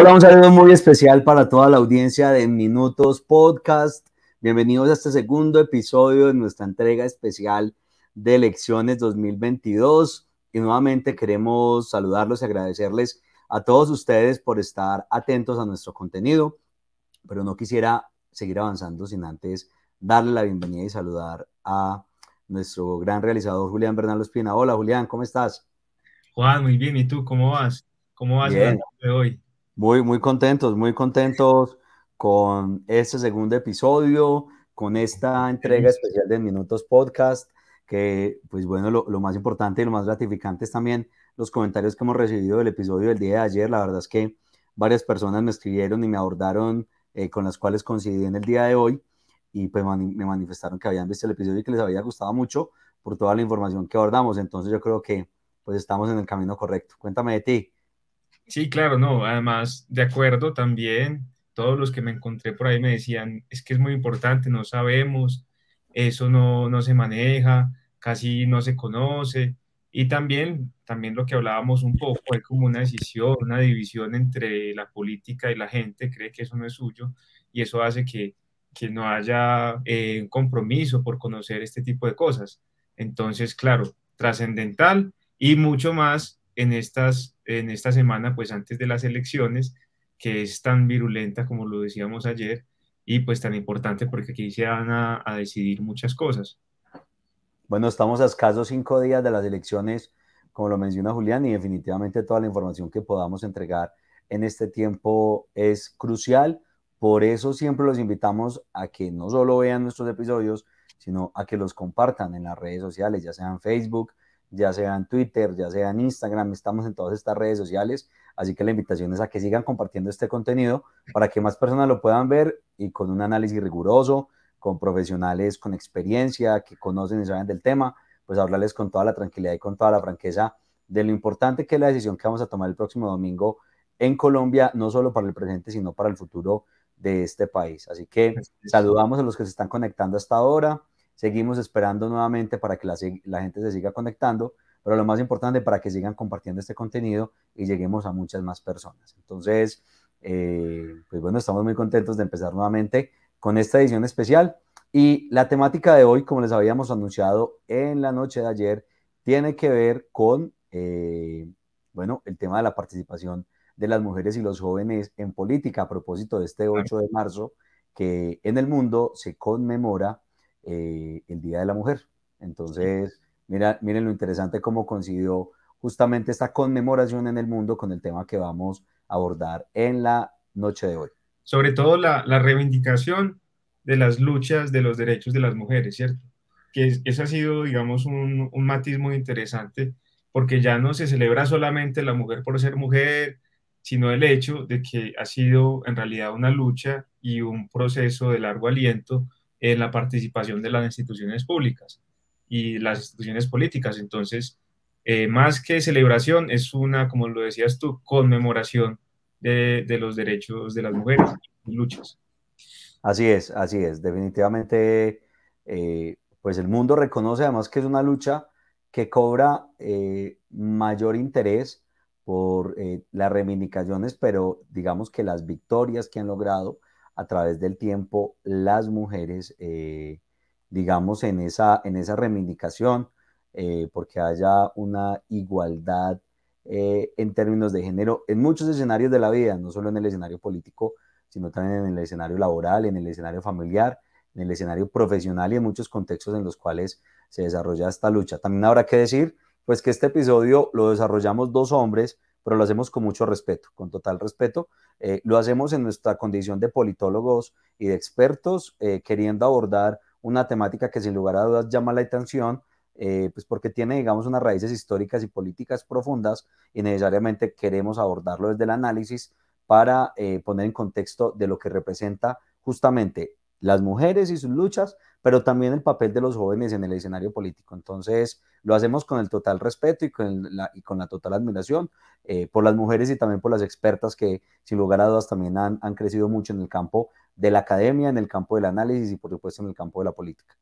Hola, un saludo muy especial para toda la audiencia de Minutos Podcast. Bienvenidos a este segundo episodio de nuestra entrega especial de elecciones 2022. Y nuevamente queremos saludarlos y agradecerles a todos ustedes por estar atentos a nuestro contenido, pero no quisiera seguir avanzando sin antes darle la bienvenida y saludar a nuestro gran realizador Julián Bernal Espina. Hola Julián, ¿cómo estás? Juan, muy bien. ¿Y tú cómo vas? ¿Cómo vas de hoy? Muy, muy contentos, muy contentos con este segundo episodio, con esta entrega especial de Minutos Podcast, que pues bueno, lo, más importante y lo más gratificante es también los comentarios que hemos recibido del episodio del día de ayer. La verdad es que varias personas me escribieron y me abordaron eh, con las cuales coincidí en el día de hoy y pues me manifestaron que habían visto el episodio y que les había gustado mucho por toda la información que abordamos. Entonces yo creo que pues estamos en el camino correcto. Cuéntame de ti. Sí, claro, no, además, de acuerdo también, todos los que me encontré por ahí me decían, es que es muy importante, no sabemos, eso no, no se maneja, casi no se conoce, y también, también lo que hablábamos un poco, es como una decisión, una división entre la política y la gente, cree que eso no es suyo, y eso hace que, que no haya eh, un compromiso por conocer este tipo de cosas. Entonces, claro, trascendental y mucho más en, estas, en esta semana, pues antes de las elecciones, que es tan virulenta como lo decíamos ayer, y pues tan importante porque aquí se van a, decidir muchas cosas. Bueno, estamos a escasos cinco días de las elecciones, como lo menciona Julián, y definitivamente toda la información que podamos entregar en este tiempo es crucial. Por eso siempre los invitamos a que no solo vean nuestros episodios, sino a que los compartan en las redes sociales, ya sean Facebook, ya sea en Twitter, ya sea en Instagram, estamos en todas estas redes sociales, así que la invitación es a que sigan compartiendo este contenido para que más personas lo puedan ver y con un análisis riguroso, con profesionales con experiencia, que conocen y saben del tema, pues hablarles con toda la tranquilidad y con toda la franqueza de lo importante que es la decisión que vamos a tomar el próximo domingo en Colombia, no solo para el presente, sino para el futuro de este país. Así que saludamos a los que se están conectando hasta ahora. Seguimos esperando nuevamente para que la, gente se siga conectando, pero lo más importante para que sigan compartiendo este contenido y lleguemos a muchas más personas. Entonces, eh, pues bueno, estamos muy contentos de empezar nuevamente con esta edición especial. Y la temática de hoy, como les habíamos anunciado en la noche de ayer, tiene que ver con, eh, bueno, el tema de la participación de las mujeres y los jóvenes en política a propósito de este 8 de marzo, que en el mundo se conmemora eh, el Día de la Mujer. Entonces, mira, miren lo interesante cómo coincidió justamente esta conmemoración en el mundo con el tema que vamos a abordar en la noche de hoy. Sobre todo la, reivindicación de las luchas de los derechos de las mujeres, ¿cierto? Que eso ha sido, digamos, un, un matiz muy interesante, porque ya no se celebra solamente la mujer por ser mujer, sino el hecho de que ha sido en realidad una lucha y un proceso de largo aliento en la participación de las instituciones públicas y las instituciones políticas. Entonces, eh, más que celebración, es una, como lo decías tú, conmemoración de, los derechos de las mujeres y luchas. Así es, así es. Definitivamente, eh, pues el mundo reconoce además que es una lucha que cobra eh, mayor interés por las reivindicaciones, pero digamos que las victorias que han logrado a través del tiempo las mujeres, eh, digamos, en esa, en esa reivindicación, eh, porque haya una igualdad eh, en términos de género en muchos escenarios de la vida, no solo en el escenario político, sino también en el escenario laboral, en el escenario familiar, en el escenario profesional y en muchos contextos en los cuales se desarrolla esta lucha. También habrá que decir, pues que este episodio lo desarrollamos dos hombres, pero lo hacemos con mucho respeto, con total respeto. Eh, lo hacemos en nuestra condición de politólogos y de expertos, eh, queriendo abordar una temática que sin lugar a dudas llama la atención, eh, pues porque tiene, digamos, unas raíces históricas y políticas profundas y necesariamente queremos abordarlo desde el análisis para poner en contexto de lo que representa justamente las mujeres y sus luchas, pero también el papel de los jóvenes en el escenario político. Entonces, lo hacemos con el total respeto y con la, y con la total admiración eh, por las mujeres y también por las expertas que, sin lugar a dudas, también han, han, crecido mucho en el campo de la academia, en el campo del análisis y, por supuesto, en el campo de la política.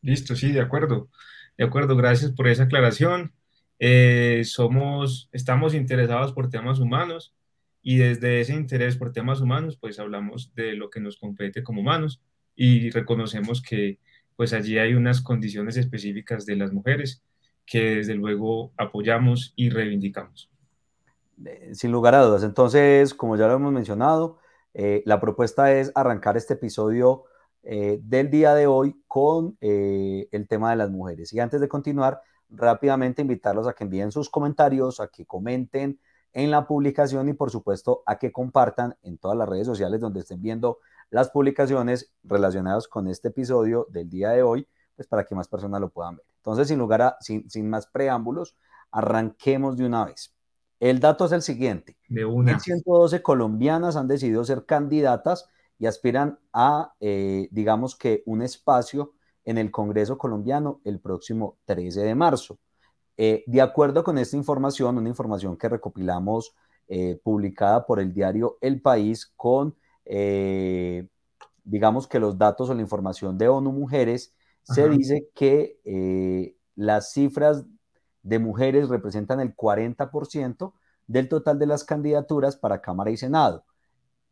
Listo, sí, de acuerdo. De acuerdo, gracias por esa aclaración. Eh, somos, estamos interesados por temas humanos y desde ese interés por temas humanos, pues hablamos de lo que nos compete como humanos y reconocemos que pues allí hay unas condiciones específicas de las mujeres que desde luego apoyamos y reivindicamos. Eh, sin lugar a dudas. Entonces, como ya lo hemos mencionado, eh, la propuesta es arrancar este episodio eh, del día de hoy con el tema de las mujeres. Y antes de continuar, rápidamente invitarlos a que envíen sus comentarios, a que comenten en la publicación y por supuesto a que compartan en todas las redes sociales donde estén viendo las publicaciones relacionadas con este episodio del día de hoy, pues para que más personas lo puedan ver. Entonces, sin lugar a, sin, más preámbulos, arranquemos de una vez. El dato es el siguiente. De una. 112 colombianas han decidido ser candidatas y aspiran a, eh, digamos que, un espacio en el Congreso colombiano el próximo 13 de marzo. Eh, de acuerdo con esta información, una información que recopilamos eh, publicada por el diario El País con, eh, digamos que los datos o la información de ONU Mujeres, se dice que las cifras de mujeres representan el 40% del total de las candidaturas para Cámara y Senado.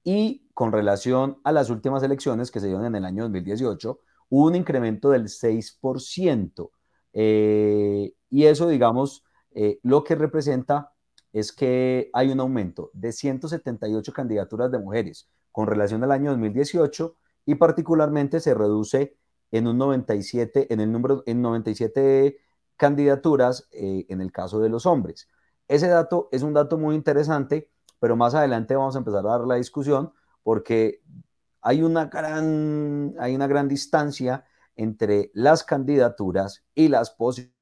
Y con relación a las últimas elecciones que se dieron en el año 2018, hubo un incremento del 6%. Eh, y eso, digamos, eh, lo que representa es que hay un aumento de 178 candidaturas de mujeres con relación al año 2018 y particularmente se reduce en un 97, en el número, en 97 candidaturas eh, en el caso de los hombres. Ese dato es un dato muy interesante, pero más adelante vamos a empezar a dar la discusión porque hay una gran, hay una gran distancia entre las candidaturas y las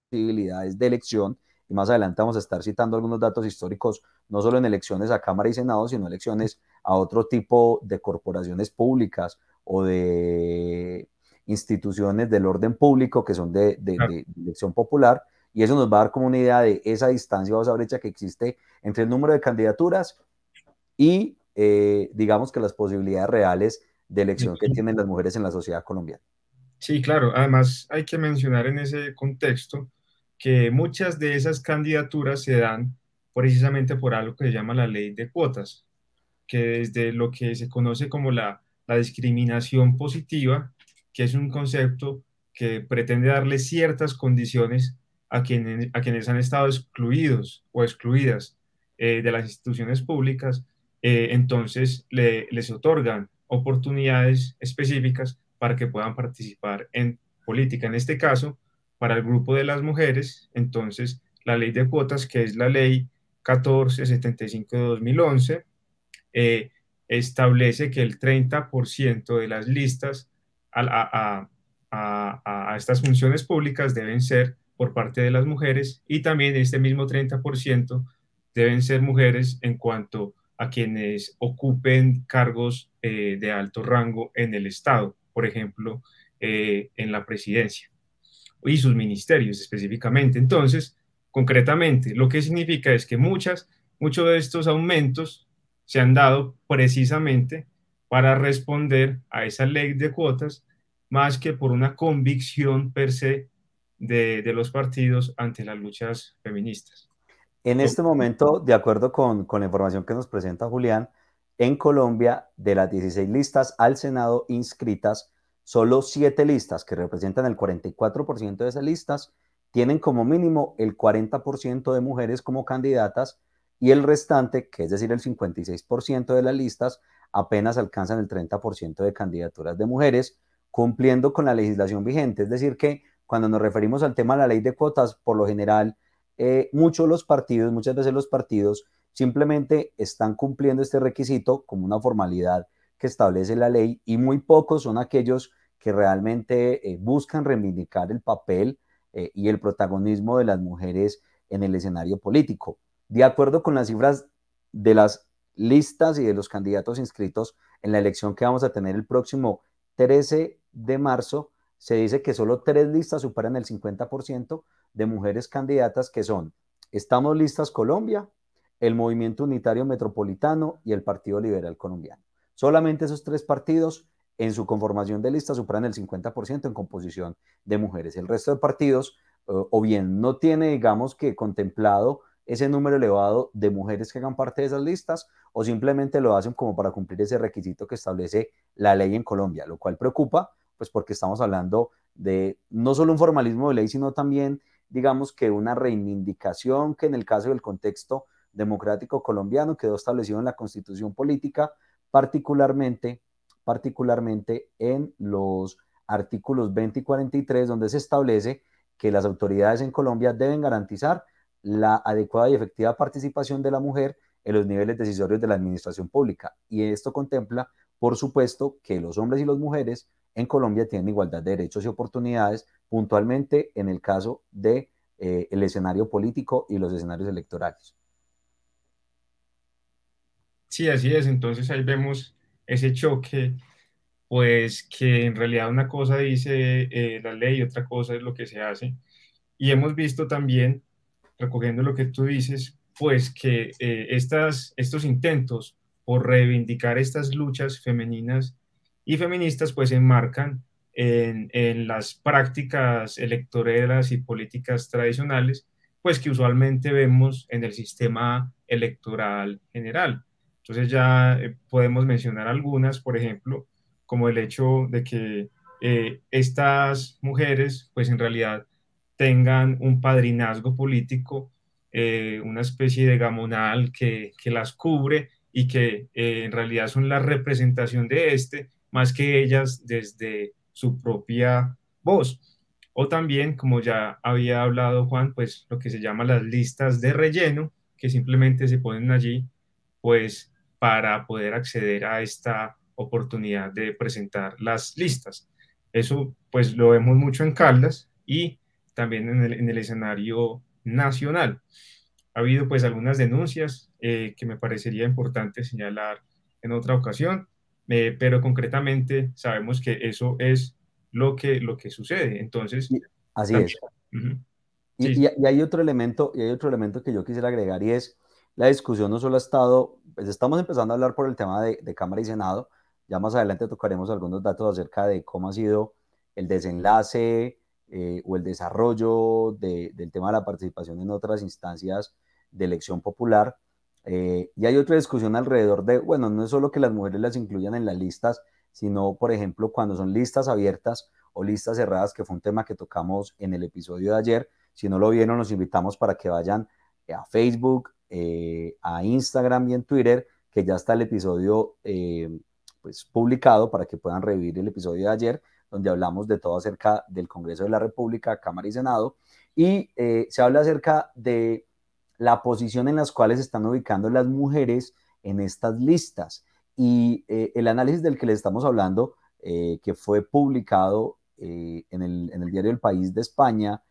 posibilidades de elección. Y más adelante vamos a estar citando algunos datos históricos, no solo en elecciones a Cámara y Senado, sino elecciones a otro tipo de corporaciones públicas o de instituciones del orden público que son de, elección popular. Y eso nos va a dar como una idea de esa distancia o esa brecha que existe entre el número de candidaturas y, eh, digamos que las posibilidades reales de elección que tienen las mujeres en la sociedad colombiana. Sí, claro. Además, hay que mencionar en ese contexto que muchas de esas candidaturas se dan precisamente por algo que se llama la ley de cuotas, que desde lo que se conoce como la, discriminación positiva, que es un concepto que pretende darle ciertas condiciones a quienes, a quienes han estado excluidos o excluidas eh, de las instituciones públicas, eh, entonces les otorgan oportunidades específicas para que puedan participar en política. En este caso, para el grupo de las mujeres, entonces la ley de cuotas, que es la ley 1475 de 2011, eh, establece que el 30% de las listas a, estas funciones públicas deben ser por parte de las mujeres y también este mismo 30% deben ser mujeres en cuanto a quienes ocupen cargos eh, de alto rango en el Estado, por ejemplo, eh, en la presidencia y sus ministerios específicamente. Entonces, concretamente, lo que significa es que muchas, muchos de estos aumentos se han dado precisamente para responder a esa ley de cuotas, más que por una convicción per se de, de los partidos ante las luchas feministas. En este momento, de acuerdo con, la información que nos presenta Julián, en Colombia, de las 16 listas al Senado inscritas, solo 7 listas, que representan el 44% de esas listas, tienen como mínimo el 40% de mujeres como candidatas y el restante, que es decir, el 56% de las listas, apenas alcanzan el 30% de candidaturas de mujeres, cumpliendo con la legislación vigente. Es decir, que cuando nos referimos al tema de la ley de cuotas, por lo general, eh, muchos los partidos, muchas veces los partidos simplemente están cumpliendo este requisito como una formalidad que establece la ley y muy pocos son aquellos que realmente eh, buscan reivindicar el papel eh, y el protagonismo de las mujeres en el escenario político. De acuerdo con las cifras de las listas y de los candidatos inscritos en la elección que vamos a tener el próximo 13 de marzo, se dice que solo tres listas superan el 50% de mujeres candidatas que son Estamos Listas Colombia, el Movimiento Unitario Metropolitano y el Partido Liberal Colombiano. Solamente esos tres partidos en su conformación de lista superan el 50% en composición de mujeres. El resto de partidos eh, o bien no tiene, digamos que contemplado ese número elevado de mujeres que hagan parte de esas listas o simplemente lo hacen como para cumplir ese requisito que establece la ley en Colombia, lo cual preocupa, pues porque estamos hablando de no solo un formalismo de ley, sino también, digamos que una reivindicación que en el caso del contexto democrático colombiano quedó establecido en la constitución política, particularmente, particularmente en los artículos 20 y 43, donde se establece que las autoridades en Colombia deben garantizar la adecuada y efectiva participación de la mujer en los niveles decisorios de la administración pública. Y esto contempla, por supuesto, que los hombres y las mujeres en Colombia tienen igualdad de derechos y oportunidades, puntualmente en el caso del de, eh, escenario político y los escenarios electorales. Sí, así es. Entonces ahí vemos ese choque, pues que en realidad una cosa dice eh, la ley y otra cosa es lo que se hace. Y hemos visto también recogiendo lo que tú dices, pues que eh, estas, estos intentos por reivindicar estas luchas femeninas y feministas pues se enmarcan en, en, las prácticas electoreras y políticas tradicionales, pues que usualmente vemos en el sistema electoral general. Entonces ya eh, podemos mencionar algunas, por ejemplo, como el hecho de que eh, estas mujeres pues en realidad tengan un padrinazgo político, eh, una especie de gamonal que, que las cubre y que eh, en realidad son la representación de este, más que ellas desde su propia voz. O también, como ya había hablado Juan, pues lo que se llama las listas de relleno, que simplemente se ponen allí, pues para poder acceder a esta oportunidad de presentar las listas. Eso pues lo vemos mucho en Caldas y también en el, en el escenario nacional. Ha habido pues algunas denuncias eh, que me parecería importante señalar en otra ocasión, eh, pero concretamente sabemos que eso es lo que, lo que sucede. Entonces, así es. Uh -huh. y, sí. y, y, hay otro elemento, y hay otro elemento que yo quisiera agregar y es la discusión no solo ha estado, pues estamos empezando a hablar por el tema de, de Cámara y Senado, ya más adelante tocaremos algunos datos acerca de cómo ha sido el desenlace eh, o el desarrollo de, del tema de la participación en otras instancias de elección popular. Eh, y hay otra discusión alrededor de, bueno, no es solo que las mujeres las incluyan en las listas, sino, por ejemplo, cuando son listas abiertas o listas cerradas, que fue un tema que tocamos en el episodio de ayer. Si no lo vieron, los invitamos para que vayan a Facebook, eh, a Instagram y en Twitter, que ya está el episodio eh, pues, publicado para que puedan revivir el episodio de ayer donde hablamos de todo acerca del Congreso de la República, Cámara y Senado, y eh, se habla acerca de la posición en las cuales están ubicando las mujeres en estas listas. Y el análisis del que les estamos hablando, que fue publicado en el, en, el, diario El País de España,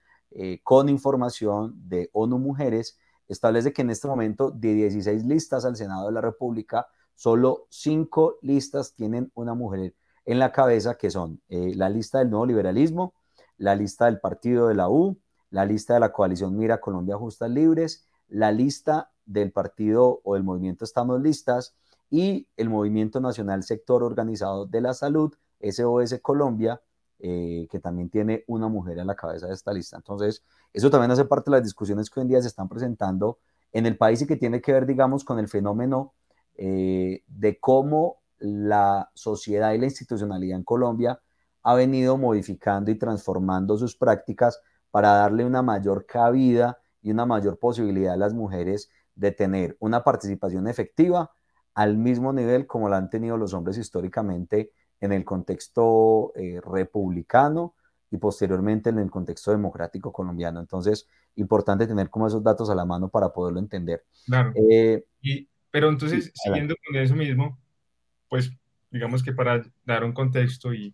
con información de ONU Mujeres, establece que en este momento de 16 listas al Senado de la República, solo 5 listas tienen una mujer en la cabeza, que son eh, la lista del nuevo liberalismo, la lista del partido de la U, la lista de la coalición Mira Colombia Justas Libres, la lista del partido o del movimiento Estamos Listas y el Movimiento Nacional Sector Organizado de la Salud, SOS Colombia, eh, que también tiene una mujer en la cabeza de esta lista. Entonces, eso también hace parte de las discusiones que hoy en día se están presentando en el país y que tiene que ver, digamos, con el fenómeno eh, de cómo la sociedad y la institucionalidad en Colombia ha venido modificando y transformando sus prácticas para darle una mayor cabida y una mayor posibilidad a las mujeres de tener una participación efectiva al mismo nivel como la han tenido los hombres históricamente en el contexto eh, republicano y posteriormente en el contexto democrático colombiano. Entonces, importante tener como esos datos a la mano para poderlo entender. Claro. Eh, y, pero entonces, siguiendo con eso mismo, pues digamos que para dar un contexto y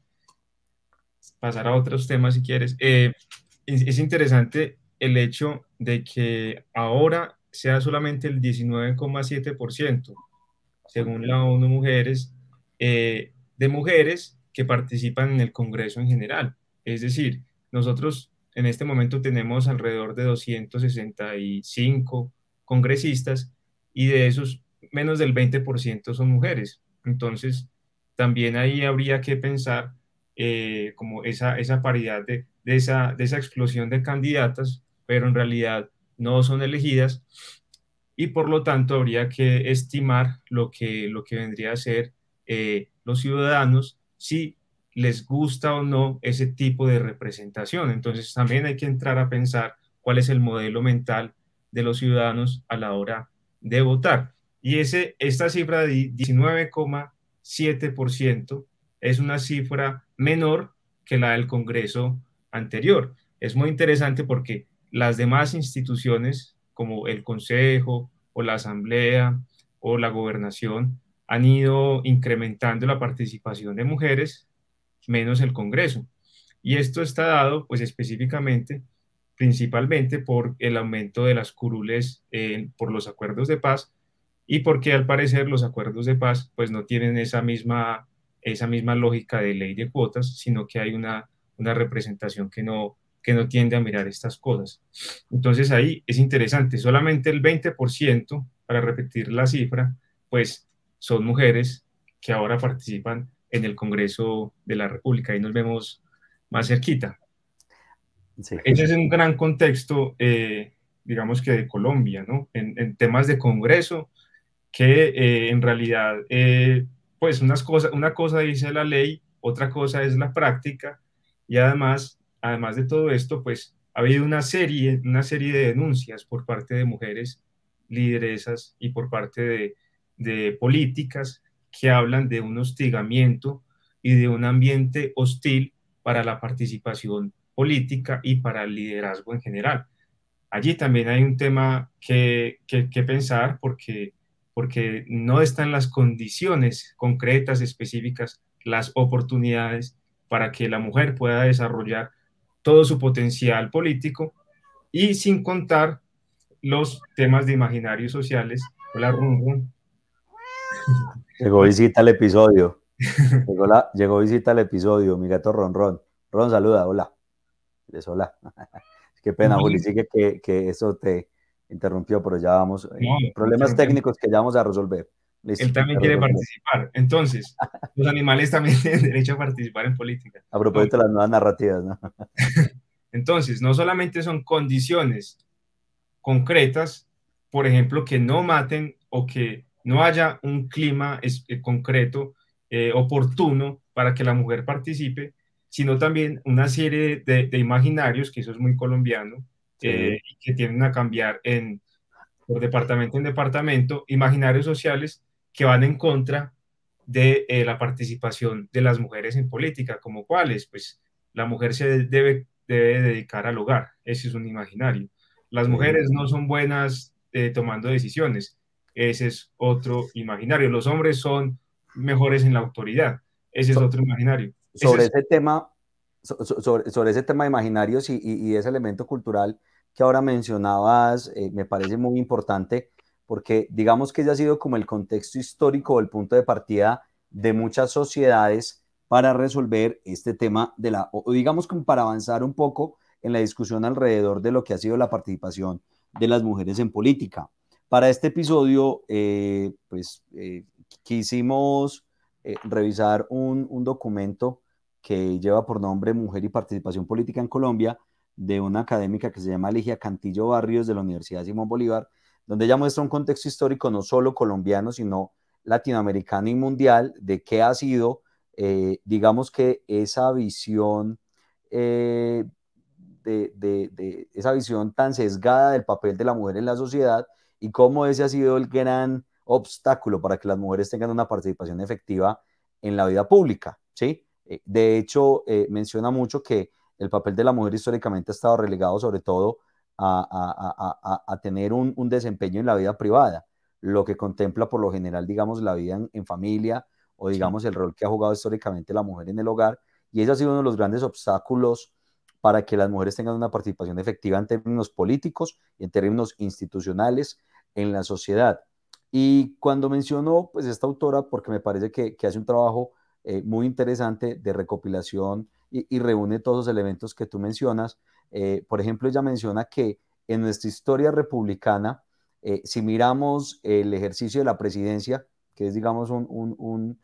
pasar a otros temas si quieres, eh, es interesante el hecho de que ahora sea solamente el 19,7%, según la ONU Mujeres, eh, de mujeres que participan en el Congreso en general. Es decir, nosotros en este momento tenemos alrededor de 265 congresistas y de esos menos del 20% son mujeres. Entonces, también ahí habría que pensar eh, como esa, esa paridad de, esa, de esa explosión de candidatas, pero en realidad no son elegidas y por lo tanto habría que estimar lo que, lo que vendría a ser eh, los ciudadanos si les gusta o no ese tipo de representación. Entonces también hay que entrar a pensar cuál es el modelo mental de los ciudadanos a la hora de votar. Y ese, esta cifra de 19,7% es una cifra menor que la del Congreso anterior. Es muy interesante porque las demás instituciones, como el Consejo o la Asamblea o la Gobernación, han ido incrementando la participación de mujeres, menos el Congreso. Y esto está dado, pues específicamente, principalmente por el aumento de las curules eh, por los acuerdos de paz y porque al parecer los acuerdos de paz pues no tienen esa misma, esa misma lógica de ley de cuotas, sino que hay una, una representación que no, que no tiende a mirar estas cosas. Entonces ahí es interesante, solamente el 20%, para repetir la cifra, pues son mujeres que ahora participan en el Congreso de la República. Ahí nos vemos más cerquita. Ese es un gran contexto, eh, digamos que de Colombia, ¿no? En, temas de Congreso, que eh, en realidad, eh, pues unas cosas, una cosa dice la ley, otra cosa es la práctica, y además además de todo esto, pues ha habido una serie, una serie de denuncias por parte de mujeres lideresas y por parte de, políticas que hablan de un hostigamiento y de un ambiente hostil para la participación política y para el liderazgo en general. Allí también hay un tema que, que, pensar porque, porque no están las condiciones concretas, específicas, las oportunidades para que la mujer pueda desarrollar todo su potencial político y sin contar los temas de imaginarios sociales. Hola, Run, Llegó visita al episodio. Llegó, la, llegó visita al episodio, mi gato Ron Ron. Ron, saluda, hola. Es hola. Qué pena, Juli, sí que, que, eso te interrumpió, pero ya vamos. Eh, problemas técnicos que ya vamos a resolver. Él también quiere participar. Entonces, los animales también tienen derecho a participar en política. A propósito de las nuevas narrativas, ¿no? Entonces, no solamente son condiciones concretas, por ejemplo, que no maten o que no haya un clima eh, concreto, eh, oportuno para que la mujer participe, sino también una serie de, imaginarios, que eso es muy colombiano, eh, que tienden a cambiar en, por departamento en departamento, imaginarios sociales que van en contra de la participación de las mujeres en política, como cuáles, pues la mujer se debe, debe dedicar al hogar, ese es un imaginario. Las mujeres no son buenas tomando decisiones, ese es otro imaginario. Los hombres son mejores en la autoridad, ese es otro imaginario. Sobre ese, tema, sobre, sobre, ese tema de imaginarios y, y, ese elemento cultural que ahora mencionabas, eh, me parece muy importante porque digamos que ese ha sido como el contexto histórico el punto de partida de muchas sociedades para resolver este tema de la, o digamos como para avanzar un poco en la discusión alrededor de lo que ha sido la participación de las mujeres en política. Para este episodio, eh, pues eh, quisimos eh, revisar un, documento que lleva por nombre Mujer y Participación Política en Colombia, de una académica que se llama Ligia Cantillo Barrios de la Universidad Simón Bolívar, donde ella muestra un contexto histórico no solo colombiano, sino latinoamericano y mundial de qué ha sido, digamos que esa visión, de, esa visión tan sesgada del papel de la mujer en la sociedad y cómo ese ha sido el gran obstáculo para que las mujeres tengan una participación efectiva en la vida pública, ¿sí? Eh, de hecho, menciona mucho que el papel de la mujer históricamente ha estado relegado sobre todo a, tener un, desempeño en la vida privada, lo que contempla por lo general, digamos, la vida en, familia o, digamos, el rol que ha jugado históricamente la mujer en el hogar. Y ese ha sido uno de los grandes obstáculos para que las mujeres tengan una participación efectiva en términos políticos y en términos institucionales en la sociedad. Y cuando menciono, pues, esta autora, porque me parece que, hace un trabajo eh, muy interesante de recopilación y, y, reúne todos los elementos que tú mencionas, eh, por ejemplo, ella menciona que en nuestra historia republicana, eh, si miramos el ejercicio de la presidencia, que es, digamos, un,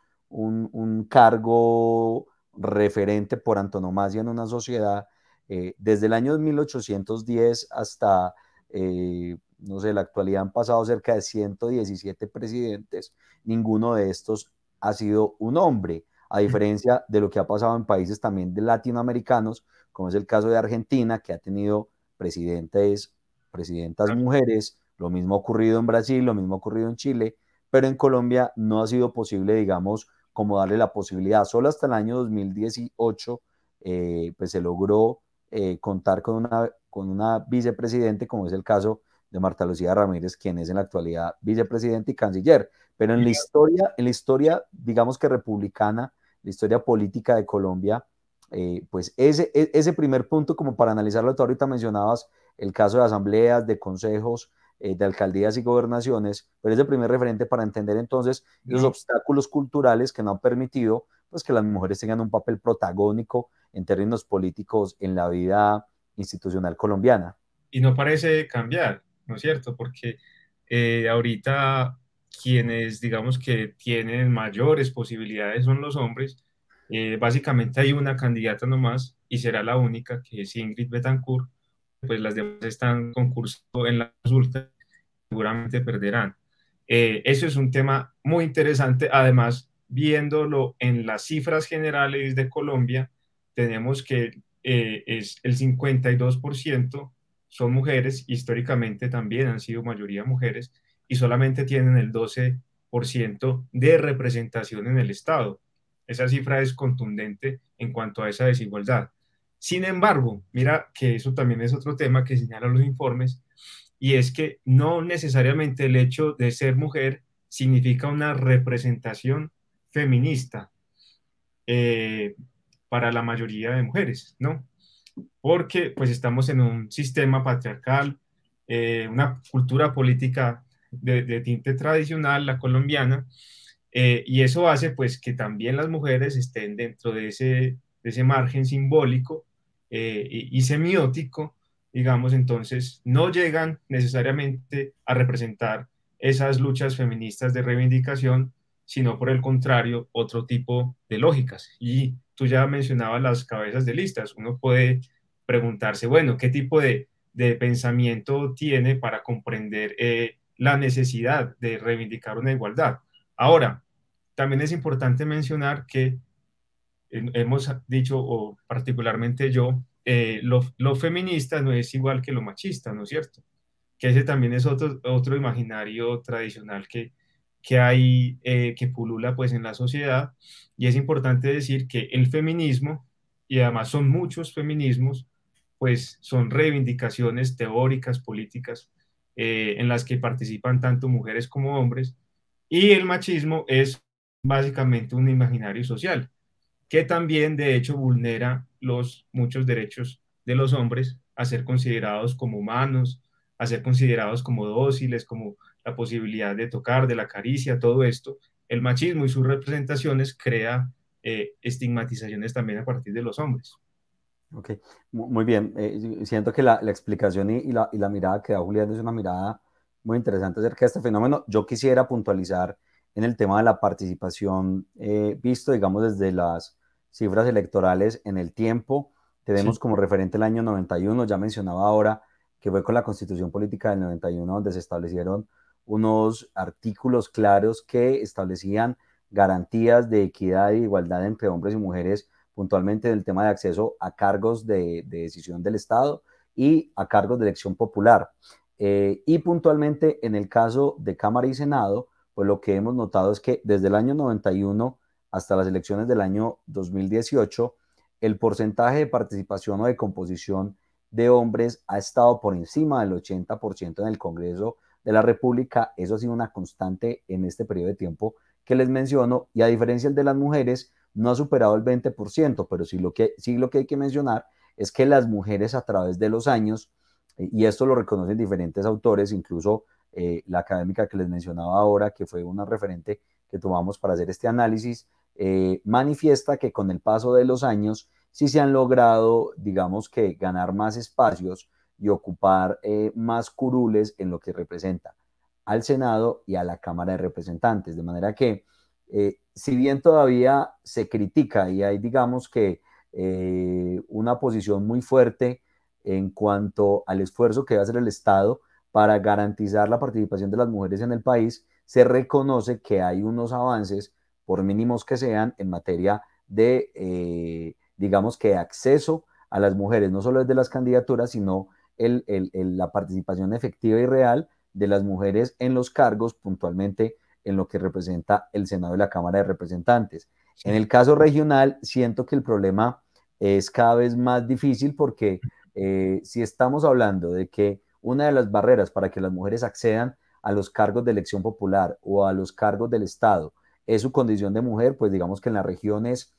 cargo referente por antonomasia en una sociedad, eh, desde el año 1810 hasta, eh, no sé, en la actualidad han pasado cerca de 117 presidentes, ninguno de estos ha sido un hombre, a diferencia de lo que ha pasado en países también de latinoamericanos, como es el caso de Argentina, que ha tenido presidentes, presidentas mujeres, lo mismo ha ocurrido en Brasil, lo mismo ha ocurrido en Chile, pero en Colombia no ha sido posible, digamos, como darle la posibilidad. Solo hasta el año 2018, eh, pues se logró eh, contar con una, con una vicepresidente, como es el caso de Marta Lucía Ramírez, quien es en la actualidad vicepresidente y canciller. Pero en la historia, en la historia, digamos que republicana, la historia política de Colombia, eh, pues ese, e, ese primer punto, como para analizarlo, tú ahorita mencionabas el caso de asambleas, de consejos, eh, de alcaldías y gobernaciones, pero es el primer referente para entender entonces los obstáculos culturales que no han permitido pues, que las mujeres tengan un papel protagónico en términos políticos en la vida institucional colombiana. Y no parece cambiar, ¿no es cierto? Porque eh, ahorita quienes digamos que tienen mayores posibilidades son los hombres. Eh, básicamente hay una candidata nomás y será la única, que es Ingrid Betancourt. Pues las demás están concursando en la consulta, seguramente perderán. Eh, eso es un tema muy interesante. Además, viéndolo en las cifras generales de Colombia, tenemos que eh, es el 52% son mujeres, históricamente también han sido mayoría mujeres, y solamente tienen el 12% de representación en el Estado. Esa cifra es contundente en cuanto a esa desigualdad. Sin embargo, mira que eso también es otro tema que señalan los informes, y es que no necesariamente el hecho de ser mujer significa una representación feminista eh, para la mayoría de mujeres, ¿no? Porque pues estamos en un sistema patriarcal, eh, una cultura política de, tinte tradicional, la colombiana, eh, y eso hace pues que también las mujeres estén dentro de ese, de ese margen simbólico eh, y, semiótico, digamos, entonces no llegan necesariamente a representar esas luchas feministas de reivindicación, sino por el contrario, otro tipo de lógicas. Y tú ya mencionabas las cabezas de listas, uno puede preguntarse, bueno, ¿qué tipo de, pensamiento tiene para comprender eh, la necesidad de reivindicar una igualdad. Ahora, también es importante mencionar que hemos dicho, o particularmente yo, eh, lo, feminista no es igual que lo machista, ¿no es cierto? Que ese también es otro imaginario tradicional que, que hay, eh, que pulula pues en la sociedad. Y es importante decir que el feminismo, y además son muchos feminismos, pues son reivindicaciones teóricas, políticas, eh, en las que participan tanto mujeres como hombres, y el machismo es básicamente un imaginario social, que también de hecho vulnera los muchos derechos de los hombres a ser considerados como humanos, a ser considerados como dóciles, como la posibilidad de tocar, de la caricia, todo esto. El machismo y sus representaciones crea eh, estigmatizaciones también a partir de los hombres. Ok, muy bien. Eh, siento que la, explicación y, la, mirada que da Julián es una mirada muy interesante acerca de este fenómeno. Yo quisiera puntualizar en el tema de la participación, eh, visto, digamos, desde las cifras electorales en el tiempo. Tenemos como referente el año 91, ya mencionaba ahora que fue con la constitución política del 91 donde se establecieron unos artículos claros que establecían garantías de equidad e igualdad entre hombres y mujeres puntualmente del tema de acceso a cargos de, decisión del Estado y a cargos de elección popular. Eh, y puntualmente en el caso de Cámara y Senado, pues lo que hemos notado es que desde el año 91 hasta las elecciones del año 2018, el porcentaje de participación o de composición de hombres ha estado por encima del 80% en el Congreso de la República. Eso ha sido una constante en este periodo de tiempo que les menciono y a diferencia de las mujeres, no ha superado el 20%, pero sí lo que, sí lo que hay que mencionar es que las mujeres a través de los años, eh, y esto lo reconocen diferentes autores, incluso eh, la académica que les mencionaba ahora, que fue una referente que tomamos para hacer este análisis, eh, manifiesta que con el paso de los años sí se han logrado, digamos que, ganar más espacios y ocupar más curules en lo que representa al Senado y a la Cámara de Representantes. De manera que eh, si bien todavía se critica y hay, digamos que, eh, una posición muy fuerte en cuanto al esfuerzo que va a hacer el Estado para garantizar la participación de las mujeres en el país, se reconoce que hay unos avances, por mínimos que sean, en materia de, eh, digamos que, acceso a las mujeres, no solo desde las candidaturas, sino el, la participación efectiva y real de las mujeres en los cargos, puntualmente en lo que representa el Senado y la Cámara de Representantes. En el caso regional, siento que el problema es cada vez más difícil porque eh, si estamos hablando de que una de las barreras para que las mujeres accedan a los cargos de elección popular o a los cargos del Estado es su condición de mujer, pues digamos que en las regiones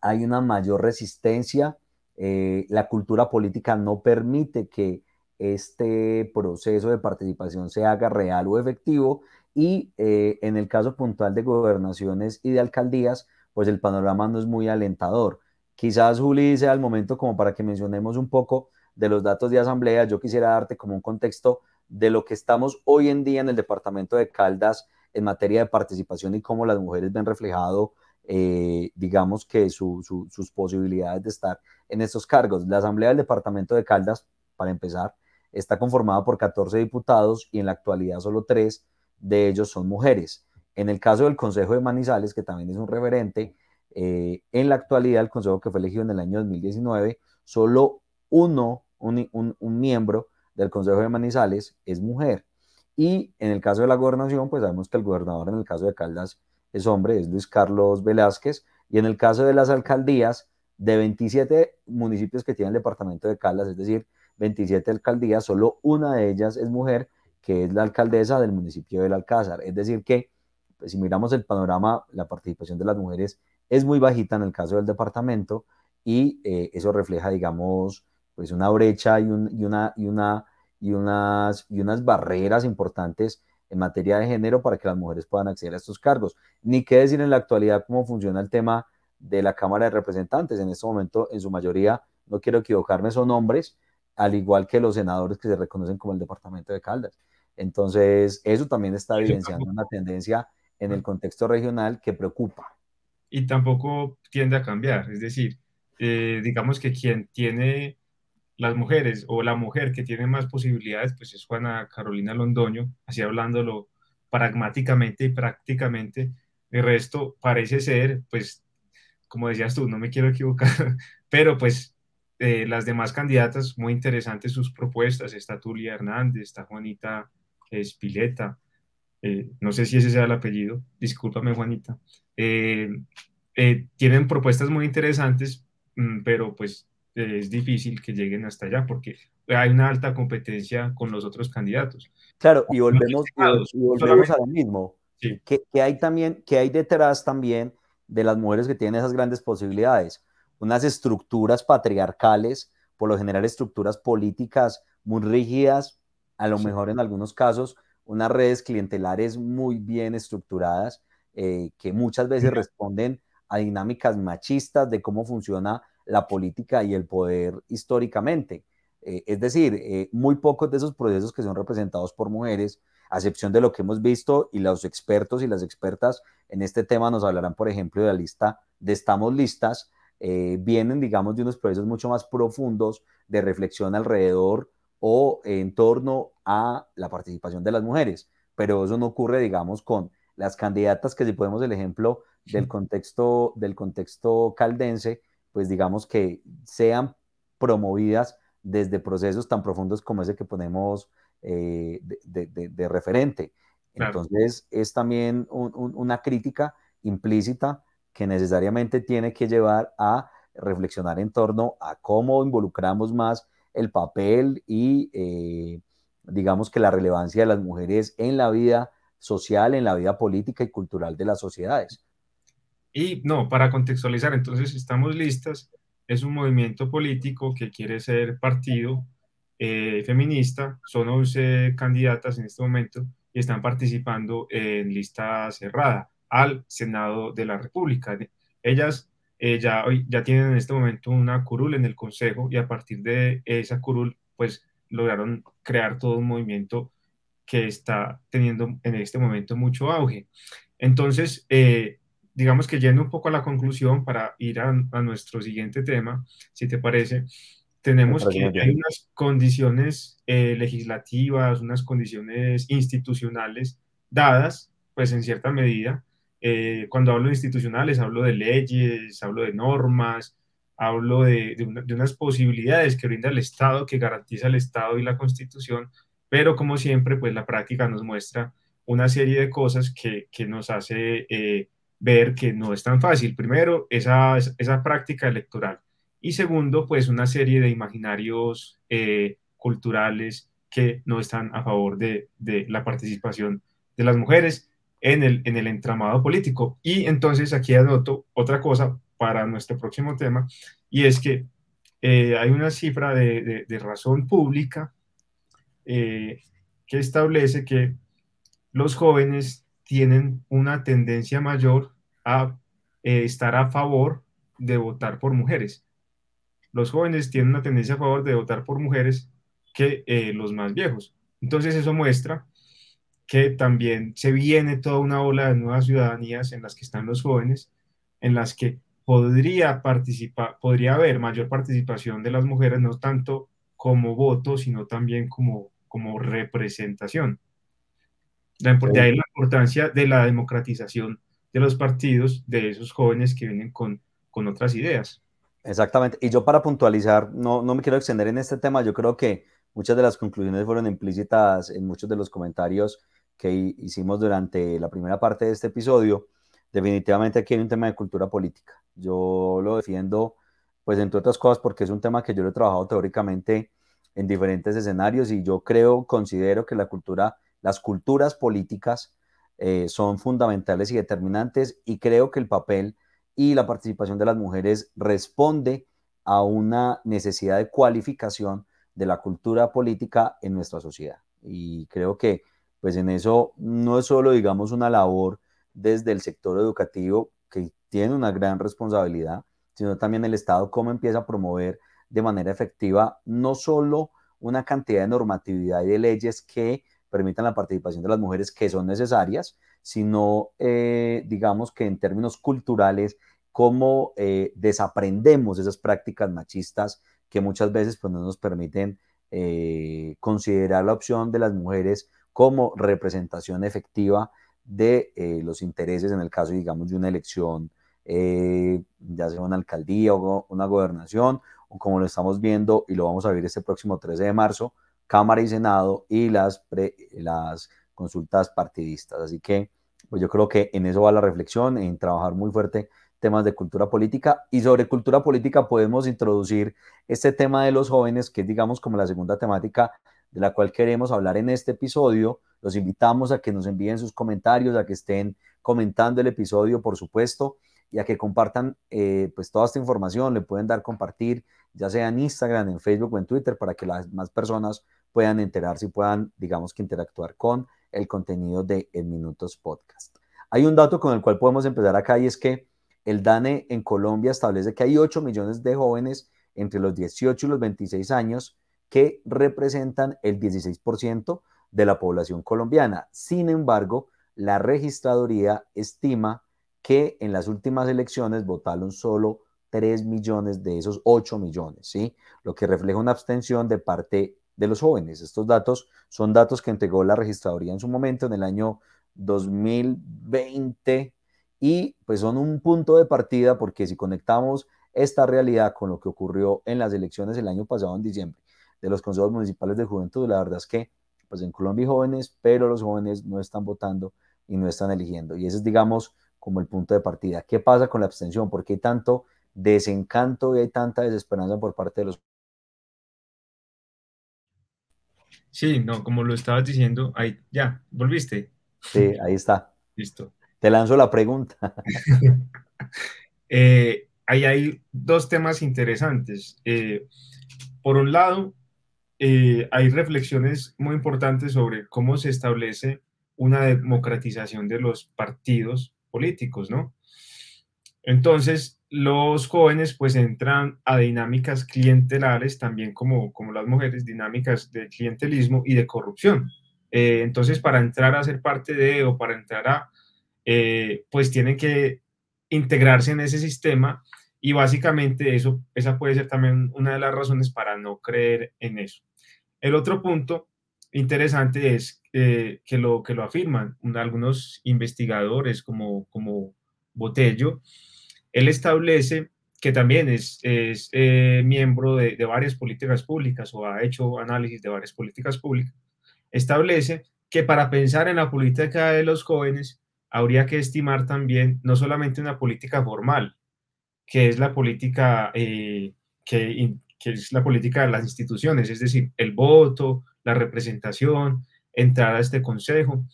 hay una mayor resistencia, eh, la cultura política no permite que este proceso de participación se haga real o efectivo y eh, en el caso puntual de gobernaciones y de alcaldías, pues el panorama no es muy alentador. Quizás, Juli, sea el momento como para que mencionemos un poco de los datos de asamblea. Yo quisiera darte como un contexto de lo que estamos hoy en día en el departamento de Caldas en materia de participación y cómo las mujeres ven reflejado, eh, digamos que sus posibilidades de estar en estos cargos. La asamblea del departamento de Caldas, para empezar, está conformada por 14 diputados y en la actualidad solo tres de ellos son mujeres. En el caso del Consejo de Manizales, que también es un referente, eh, en la actualidad el Consejo que fue elegido en el año 2019, solo uno, un, un, miembro del Consejo de Manizales es mujer. Y en el caso de la gobernación, pues sabemos que el gobernador en el caso de Caldas es hombre, es Luis Carlos Velázquez. Y en el caso de las alcaldías, de 27 municipios que tiene el departamento de Caldas, es decir, 27 alcaldías, solo una de ellas es mujer, que es la alcaldesa del municipio del Alcázar. Es decir, que pues, si miramos el panorama, la participación de las mujeres es muy bajita en el caso del departamento y eh, eso refleja, digamos, pues una brecha y, una, y, una, y, unas, y unas barreras importantes en materia de género para que las mujeres puedan acceder a estos cargos. Ni qué decir en la actualidad cómo funciona el tema de la Cámara de Representantes. En este momento, en su mayoría, no quiero equivocarme, son hombres, al igual que los senadores que se reconocen como el Departamento de Caldas. Entonces, eso también está evidenciando una tendencia en el contexto regional que preocupa. Y tampoco tiende a cambiar, es decir, eh, digamos que quien tiene las mujeres o la mujer que tiene más posibilidades, pues es Juana Carolina Londoño, así hablándolo pragmáticamente y prácticamente. El resto parece ser, pues, como decías tú, no me quiero equivocar, pero pues eh, las demás candidatas, muy interesantes sus propuestas. Está Tulia Hernández, está Juanita Espileta, eh, no sé si ese sea el apellido, discúlpame Juanita. Eh, tienen propuestas muy interesantes, mm, pero pues es difícil que lleguen hasta allá porque hay una alta competencia con los otros candidatos. Claro, y volvemos, volvemos a lo mismo. Que, que, hay también, que hay detrás también de las mujeres que tienen esas grandes posibilidades, unas estructuras patriarcales, por lo general estructuras políticas muy rígidas, a lo mejor en algunos casos unas redes clientelares muy bien estructuradas, eh, que muchas veces responden a dinámicas machistas de cómo funciona la política y el poder históricamente. Eh, es decir, eh, muy pocos de esos procesos que son representados por mujeres, a excepción de lo que hemos visto, y los expertos y las expertas en este tema nos hablarán, por ejemplo, de la lista de Estamos Listas, eh, vienen, digamos, de unos procesos mucho más profundos de reflexión alrededor o en torno a la participación de las mujeres. Pero eso no ocurre, digamos, con las candidatas que si podemos el ejemplo del contexto, del contexto caldense, pues digamos que sean promovidas desde procesos tan profundos como ese que ponemos eh, de, referente. Entonces, es también una crítica implícita que necesariamente tiene que llevar a reflexionar en torno a cómo involucramos más el papel y, eh, digamos que la relevancia de las mujeres en la vida social, en la vida política y cultural de las sociedades. Y no, para contextualizar, entonces estamos listas, es un movimiento político que quiere ser partido eh, feminista, son 11 candidatas en este momento y están participando en lista cerrada al Senado de la República. Ellas eh, ya, ya tienen en este momento una curul en el Consejo y a partir de esa curul, pues lograron crear todo un movimiento que está teniendo en este momento mucho auge. Entonces, eh, digamos que yendo un poco a la conclusión para ir a, nuestro siguiente tema, si te parece, tenemos que hay unas condiciones eh, legislativas, unas condiciones institucionales dadas, pues en cierta medida. Eh, cuando hablo de institucionales, hablo de leyes, hablo de normas, hablo de, de, unas posibilidades que brinda el Estado, que garantiza el Estado y la Constitución, pero como siempre, pues la práctica nos muestra una serie de cosas que, que nos hace eh, ver que no es tan fácil. Primero, esa, esa práctica electoral. Y segundo, pues una serie de imaginarios eh, culturales que no están a favor de, la participación de las mujeres en el, en el entramado político. Y entonces aquí anoto otra cosa para nuestro próximo tema, y es que eh, hay una cifra de, de, razón pública eh, que establece que los jóvenes tienen una tendencia mayor a eh, estar a favor de votar por mujeres. Los jóvenes tienen una tendencia a favor de votar por mujeres que los más viejos. Entonces eso muestra que también se viene toda una ola de nuevas ciudadanías en las que están los jóvenes, en las que podría participar, podría haber mayor participación de las mujeres, no tanto como voto, sino también como, como representación. La, de ahí la importancia de la democratización de los partidos, de esos jóvenes que vienen con, con otras ideas. Exactamente. Y yo para puntualizar, no, no me quiero extender en este tema, yo creo que muchas de las conclusiones fueron implícitas en muchos de los comentarios que hicimos durante la primera parte de este episodio. Definitivamente aquí hay un tema de cultura política. Yo lo defiendo, pues entre otras cosas, porque es un tema que yo lo he trabajado teóricamente en diferentes escenarios y yo creo, considero que la cultura, las culturas políticas eh, son fundamentales y determinantes y creo que el papel y la participación de las mujeres responde a una necesidad de cualificación de la cultura política en nuestra sociedad. Y creo que pues en eso no es solo, digamos, una labor desde el sector educativo, que tiene una gran responsabilidad, sino también el Estado cómo empieza a promover de manera efectiva no solo una cantidad de normatividad y de leyes que permitan la participación de las mujeres que son necesarias, sino, eh, digamos que en términos culturales, cómo eh, desaprendemos esas prácticas machistas que muchas veces pues, no nos permiten eh, considerar la opción de las mujeres como representación efectiva de los intereses, en el caso, digamos, de una elección eh, ya sea una alcaldía o una gobernación, o como lo estamos viendo y lo vamos a ver este próximo 13 de marzo, Cámara y Senado y las, consultas partidistas. Así que pues yo creo que en eso va la reflexión, en trabajar muy fuerte temas de cultura política y sobre cultura política podemos introducir este tema de los jóvenes, que es digamos como la segunda temática de la cual queremos hablar en este episodio. Los invitamos a que nos envíen sus comentarios, a que estén comentando el episodio, por supuesto y a que compartan eh, pues toda esta información, le pueden dar compartir, ya sea en Instagram, en Facebook o en Twitter, para que las más personas puedan enterarse y puedan, digamos que interactuar con el contenido de En Minutos Podcast. Hay un dato con el cual podemos empezar acá y es que el DANE en Colombia establece que hay 8 millones de jóvenes entre los 18 y los 26 años que representan el 16% de la población colombiana. Sin embargo, la registraduría estima que en las últimas elecciones votaron solo 3 millones de esos 8 millones, ¿sí? Lo que refleja una abstención de parte de los jóvenes. Estos datos son datos que entregó la registraduría en su momento, en el año 2020, y pues son un punto de partida porque si conectamos esta realidad con lo que ocurrió en las elecciones el año pasado en diciembre de los consejos municipales de juventud, la verdad es que pues en Colombia hay jóvenes, pero los jóvenes no están votando y no están eligiendo. Y ese es, digamos, como el punto de partida. ¿Qué pasa con la abstención? ¿Por qué hay tanto desencanto y hay tanta desesperanza por parte de los... Sí, no, como lo estabas diciendo, ahí ya, volviste. Sí, ahí está. Listo. Te lanzo la pregunta. eh, ahí hay dos temas interesantes. Eh, por un lado, eh, hay reflexiones muy importantes sobre cómo se establece una democratización de los partidos políticos, ¿no? Entonces, los jóvenes pues entran a dinámicas clientelares, también como, como las mujeres, dinámicas de clientelismo y de corrupción. Eh, entonces, para entrar a ser parte de o para entrar a, eh, pues tienen que integrarse en ese sistema Y básicamente eso, esa puede ser también una de las razones para no creer en eso. El otro punto interesante es eh, que, lo, que lo afirman algunos investigadores como, como Botello. Él establece que también es, es eh, miembro de, de, varias políticas públicas o ha hecho análisis de varias políticas públicas, establece que para pensar en la política de los jóvenes habría que estimar también no solamente una política formal, que es la política eh, que, que es la política de las instituciones, es decir, el voto, la representación, entrar a este consejo,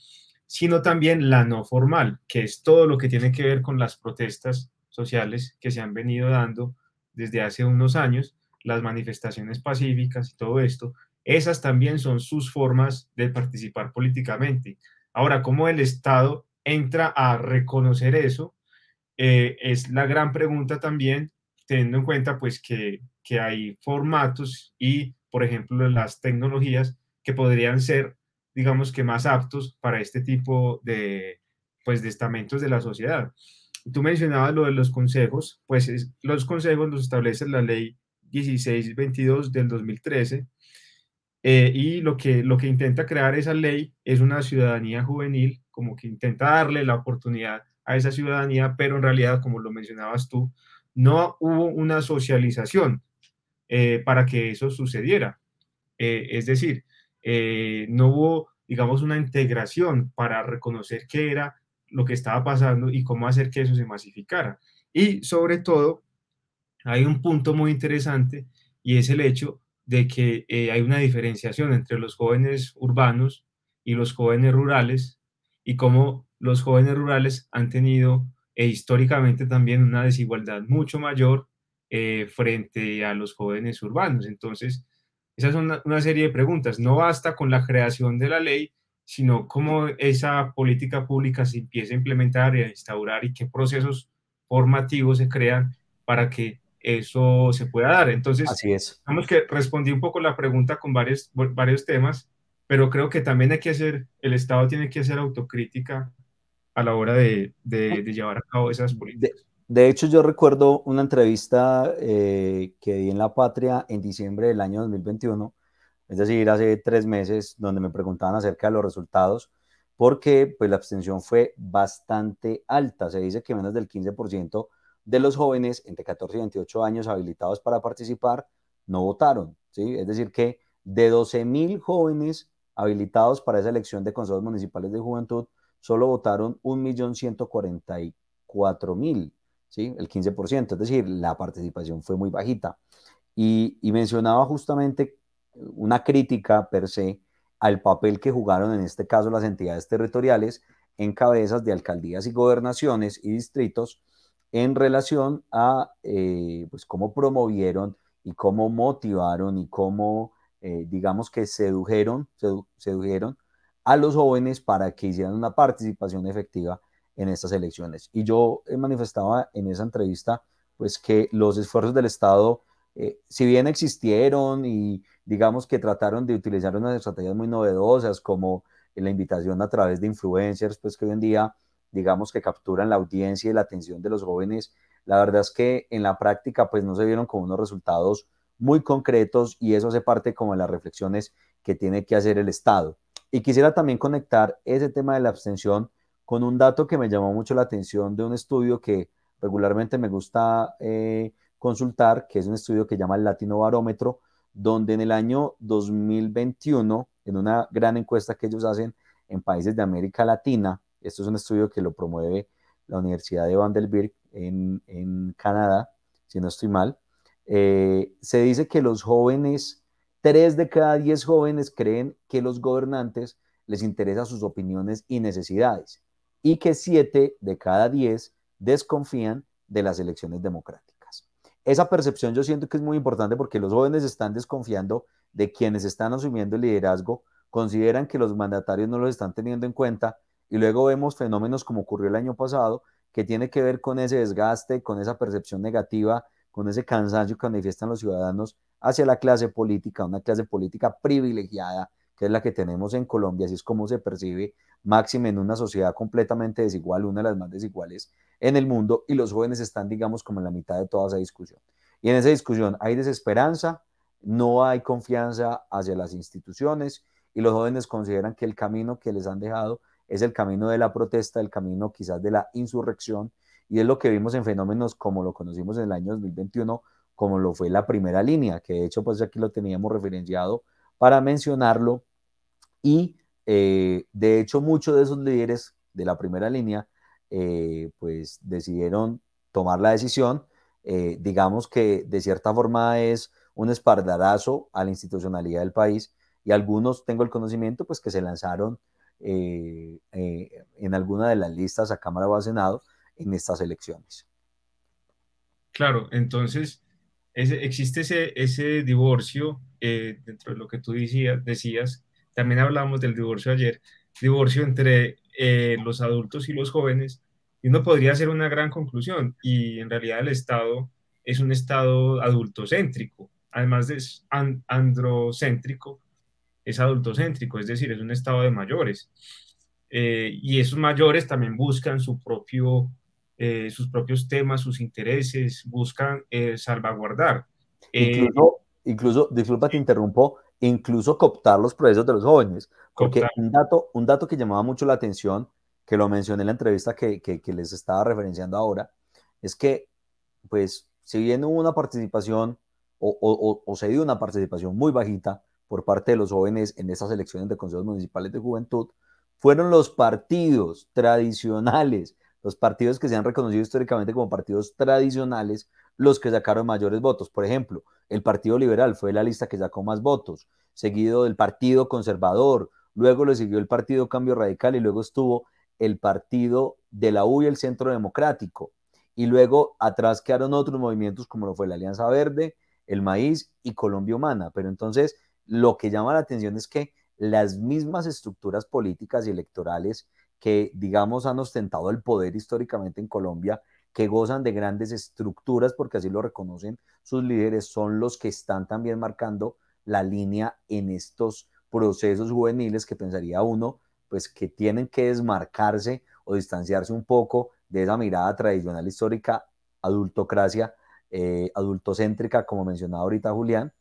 sino también la no formal, que es todo lo que tiene que ver con las protestas sociales que se han venido dando desde hace unos años, las manifestaciones pacíficas y todo esto, esas también son sus formas de participar políticamente. Ahora, ¿cómo el Estado entra a reconocer eso? Eh, es la gran pregunta también, teniendo en cuenta pues que, que hay formatos y, por ejemplo, las tecnologías que podrían ser, digamos que más aptos para este tipo de, pues, de estamentos de la sociedad. Tú mencionabas lo de los consejos, pues los consejos los establece la ley 1622 del 2013 eh, y lo que, lo que intenta crear esa ley es una ciudadanía juvenil, como que intenta darle la oportunidad a esa ciudadanía, pero en realidad, como lo mencionabas tú, no hubo una socialización eh, para que eso sucediera. Eh, es decir, no hubo, digamos, una integración para reconocer qué era lo que estaba pasando y cómo hacer que eso se masificara. Y sobre todo, hay un punto muy interesante y es el hecho de que eh, hay una diferenciación entre los jóvenes urbanos y los jóvenes rurales y cómo los jóvenes rurales han tenido e históricamente también una desigualdad mucho mayor eh, frente a los jóvenes urbanos. Entonces, esas son una, una, serie de preguntas. No basta con la creación de la ley, sino cómo esa política pública se empieza a implementar y a instaurar y qué procesos formativos se crean para que eso se pueda dar. Entonces, Así es. digamos que respondí un poco la pregunta con varios, varios temas, pero creo que también hay que hacer, el Estado tiene que hacer autocrítica a la hora de, de, de llevar a cabo esas políticas. De, hecho, yo recuerdo una entrevista eh, que di en La Patria en diciembre del año 2021 es decir, hace tres meses, donde me preguntaban acerca de los resultados, porque pues, la abstención fue bastante alta. Se dice que menos del 15% de los jóvenes entre 14 y 28 años habilitados para participar no votaron. ¿sí? Es decir, que de 12 mil jóvenes habilitados para esa elección de consejos municipales de juventud, solo votaron 1.144.000, ¿sí? el 15%, es decir, la participación fue muy bajita. Y, mencionaba justamente una crítica per se al papel que jugaron en este caso las entidades territoriales en cabezas de alcaldías y gobernaciones y distritos en relación a eh, pues cómo promovieron y cómo motivaron y cómo eh, digamos que sedujeron, sedu sedujeron a los jóvenes para que hicieran una participación efectiva en estas elecciones. Y yo manifestaba en esa entrevista pues que los esfuerzos del Estado, eh, si bien existieron y digamos que trataron de utilizar unas estrategias muy novedosas como la invitación a través de influencers, pues que hoy en día digamos que capturan la audiencia y la atención de los jóvenes. La verdad es que en la práctica pues no se vieron como unos resultados muy concretos y eso hace parte como de las reflexiones que tiene que hacer el Estado. Y quisiera también conectar ese tema de la abstención con un dato que me llamó mucho la atención de un estudio que regularmente me gusta eh, consultar, que es un estudio que llama el Latino Barómetro, donde en el año 2021, en una gran encuesta que ellos hacen en países de América Latina, esto es un estudio que lo promueve la Universidad de Vanderbilt en, en Canadá, si no estoy mal, eh, se dice que los jóvenes, tres de cada diez jóvenes creen que los gobernantes les interesan sus opiniones y necesidades, y que siete de cada diez desconfían de las elecciones democráticas. Esa percepción yo siento que es muy importante porque los jóvenes están desconfiando de quienes están asumiendo el liderazgo, consideran que los mandatarios no los están teniendo en cuenta y luego vemos fenómenos como ocurrió el año pasado, que tiene que ver con ese desgaste, con esa percepción negativa, con ese cansancio que manifiestan los ciudadanos hacia la clase política, una clase política privilegiada que es la que tenemos en Colombia, así es como se percibe máxima en una sociedad completamente desigual, una de las más desiguales en el mundo, y los jóvenes están, digamos, como en la mitad de toda esa discusión. Y en esa discusión hay desesperanza, no hay confianza hacia las instituciones, y los jóvenes consideran que el camino que les han dejado es el camino de la protesta, el camino quizás de la insurrección, y es lo que vimos en fenómenos como lo conocimos en el año 2021, como lo fue la primera línea, que de hecho pues aquí lo teníamos referenciado para mencionarlo, y eh, de hecho muchos de esos líderes de la primera línea eh, pues decidieron tomar la decisión, eh, digamos que de cierta forma es un espardarazo a la institucionalidad del país, y algunos tengo el conocimiento pues que se lanzaron en alguna de las listas a Cámara o a Senado en estas elecciones. Claro, entonces existe ese, ese divorcio dentro de lo que tú decías, también hablamos del divorcio ayer, divorcio entre los adultos y los jóvenes, y uno podría hacer una gran conclusión, y en realidad el Estado es un Estado adultocéntrico, además de androcéntrico, es adultocéntrico, es decir, es un estado de mayores. Eh, y esos mayores también buscan su propio, eh, sus propios temas, sus intereses, buscan eh, salvaguardar. Incluso, incluso, disculpa, te interrumpo, incluso cooptar los procesos de los jóvenes. Porque un dato, un dato que llamaba mucho la atención, que lo mencioné en la entrevista que, que, que les estaba referenciando ahora, es que, pues, si bien hubo una participación o, o, o se dio una participación muy bajita, por parte de los jóvenes en estas elecciones de consejos municipales de juventud fueron los partidos tradicionales, los partidos que se han reconocido históricamente como partidos tradicionales, los que sacaron mayores votos. Por ejemplo, el Partido Liberal fue la lista que sacó más votos, seguido del Partido Conservador, luego le siguió el Partido Cambio Radical y luego estuvo el Partido de la U y el Centro Democrático. Y luego atrás quedaron otros movimientos como lo fue la Alianza Verde, el Maíz y Colombia Humana. Pero entonces lo que llama la atención es que las mismas estructuras políticas y electorales que, digamos, han ostentado el poder históricamente en Colombia, que gozan de grandes estructuras, porque así lo reconocen sus líderes, son los que están también marcando la línea en estos procesos juveniles que pensaría uno, pues que tienen que desmarcarse o distanciarse un poco de esa mirada tradicional histórica, adultocracia, eh, adultocéntrica, como mencionaba ahorita Julián,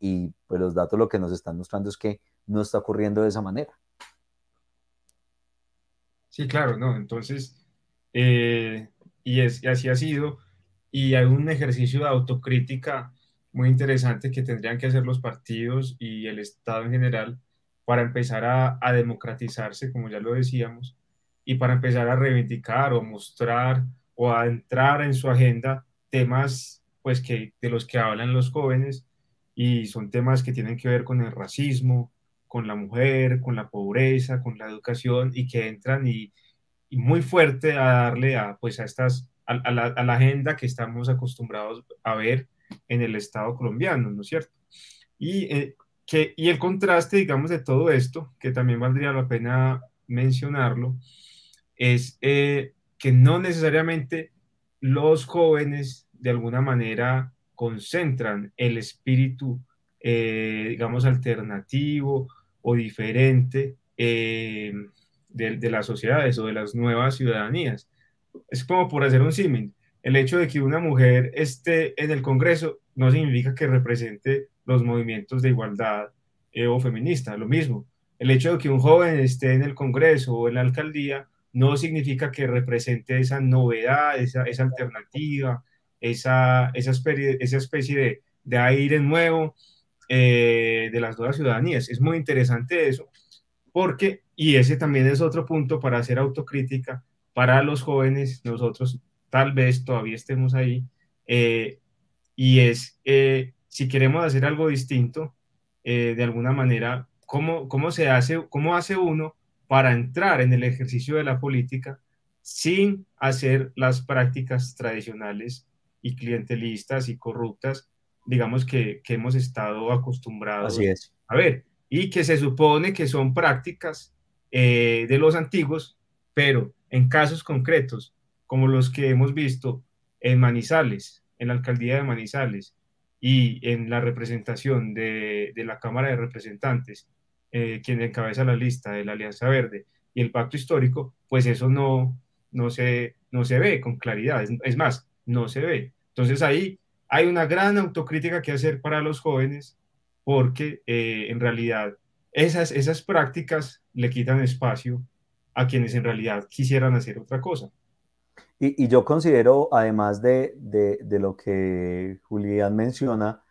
y pues los datos lo que nos están mostrando es que no está ocurriendo de esa manera. Sí, claro, no, entonces, eh, y, es, así ha sido, y hay un ejercicio de autocrítica muy interesante que tendrían que hacer los partidos y el Estado en general para empezar a, a democratizarse, como ya lo decíamos, y para empezar a reivindicar o mostrar o a entrar en su agenda temas pues que de los que hablan los jóvenes y son temas que tienen que ver con el racismo, con la mujer, con la pobreza, con la educación y que entran y, y muy fuerte a darle a, pues a, estas, a, la, a, la, agenda que estamos acostumbrados a ver en el Estado colombiano, ¿no es cierto? Y, eh, que, y el contraste, digamos, de todo esto, que también valdría la pena mencionarlo, es eh, que no necesariamente los jóvenes de alguna manera concentran el espíritu, eh, digamos, alternativo o diferente eh, de, las sociedades o de las nuevas ciudadanías. Es como por hacer un símil. El hecho de que una mujer esté en el Congreso no significa que represente los movimientos de igualdad eh, o feminista, lo mismo. El hecho de que un joven esté en el Congreso o en la alcaldía no significa que represente esa novedad, esa, esa alternativa, esa, esa especie de, de aire nuevo eh, de las nuevas ciudadanías. Es muy interesante eso, porque, y ese también es otro punto para hacer autocrítica, para los jóvenes, nosotros tal vez todavía estemos ahí, eh, y es, eh, si queremos hacer algo distinto, de alguna manera, ¿cómo, cómo, se hace, ¿cómo hace uno para entrar en el ejercicio de la política sin hacer las prácticas tradicionales y clientelistas y corruptas, digamos que, que hemos estado acostumbrados a ver, y que se supone que son prácticas eh, de los antiguos, pero en casos concretos, como los que hemos visto en Manizales, en la alcaldía de Manizales y en la representación de, la Cámara de Representantes eh, quien encabeza la lista de la Alianza Verde y el pacto histórico, pues eso no, no, se, no se ve con claridad, es, más, no se ve. Entonces ahí hay una gran autocrítica que hacer para los jóvenes porque eh, en realidad esas, esas prácticas le quitan espacio a quienes en realidad quisieran hacer otra cosa. Y, yo considero, además de, de, lo que Julián menciona,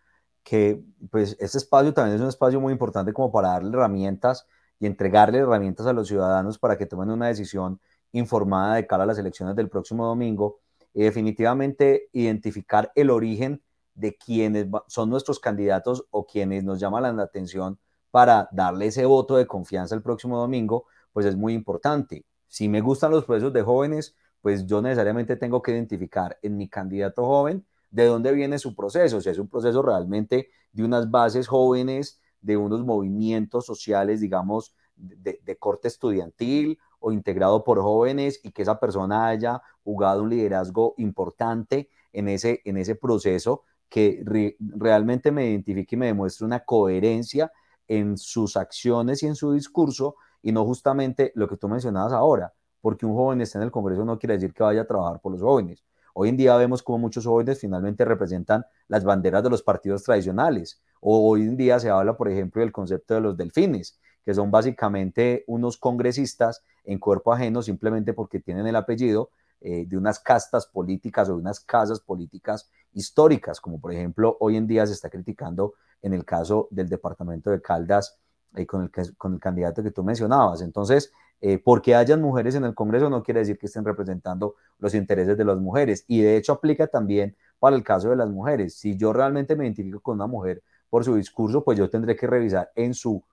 que pues ese espacio también es un espacio muy importante como para darle herramientas y entregarle herramientas a los ciudadanos para que tomen una decisión informada de cara a las elecciones del próximo domingo y definitivamente identificar el origen de quienes son nuestros candidatos o quienes nos llaman la atención para darle ese voto de confianza el próximo domingo, pues es muy importante. Si me gustan los procesos de jóvenes, pues yo necesariamente tengo que identificar en mi candidato joven de dónde viene su proceso, si es un proceso realmente de unas bases jóvenes, de unos movimientos sociales, digamos, de, corte estudiantil o integrado por jóvenes y que esa persona haya jugado un liderazgo importante en ese, en ese proceso que realmente me identifique y me demuestre una coherencia en sus acciones y en su discurso y no justamente lo que tú mencionabas ahora, porque un joven esté en el Congreso no quiere decir que vaya a trabajar por los jóvenes. Hoy en día vemos como muchos jóvenes finalmente representan las banderas de los partidos tradicionales. O hoy en día se habla, por ejemplo, del concepto de los delfines, que son básicamente unos congresistas en cuerpo ajeno simplemente porque tienen el apellido eh, de unas castas políticas o de unas casas políticas históricas, como por ejemplo hoy en día se está criticando en el caso del departamento de Caldas eh, con, el, con el candidato que tú mencionabas. Entonces, eh, porque hayan mujeres en el Congreso no quiere decir que estén representando los intereses de las mujeres. Y de hecho aplica también para el caso de las mujeres. Si yo realmente me identifico con una mujer por su discurso, pues yo tendré que revisar en su,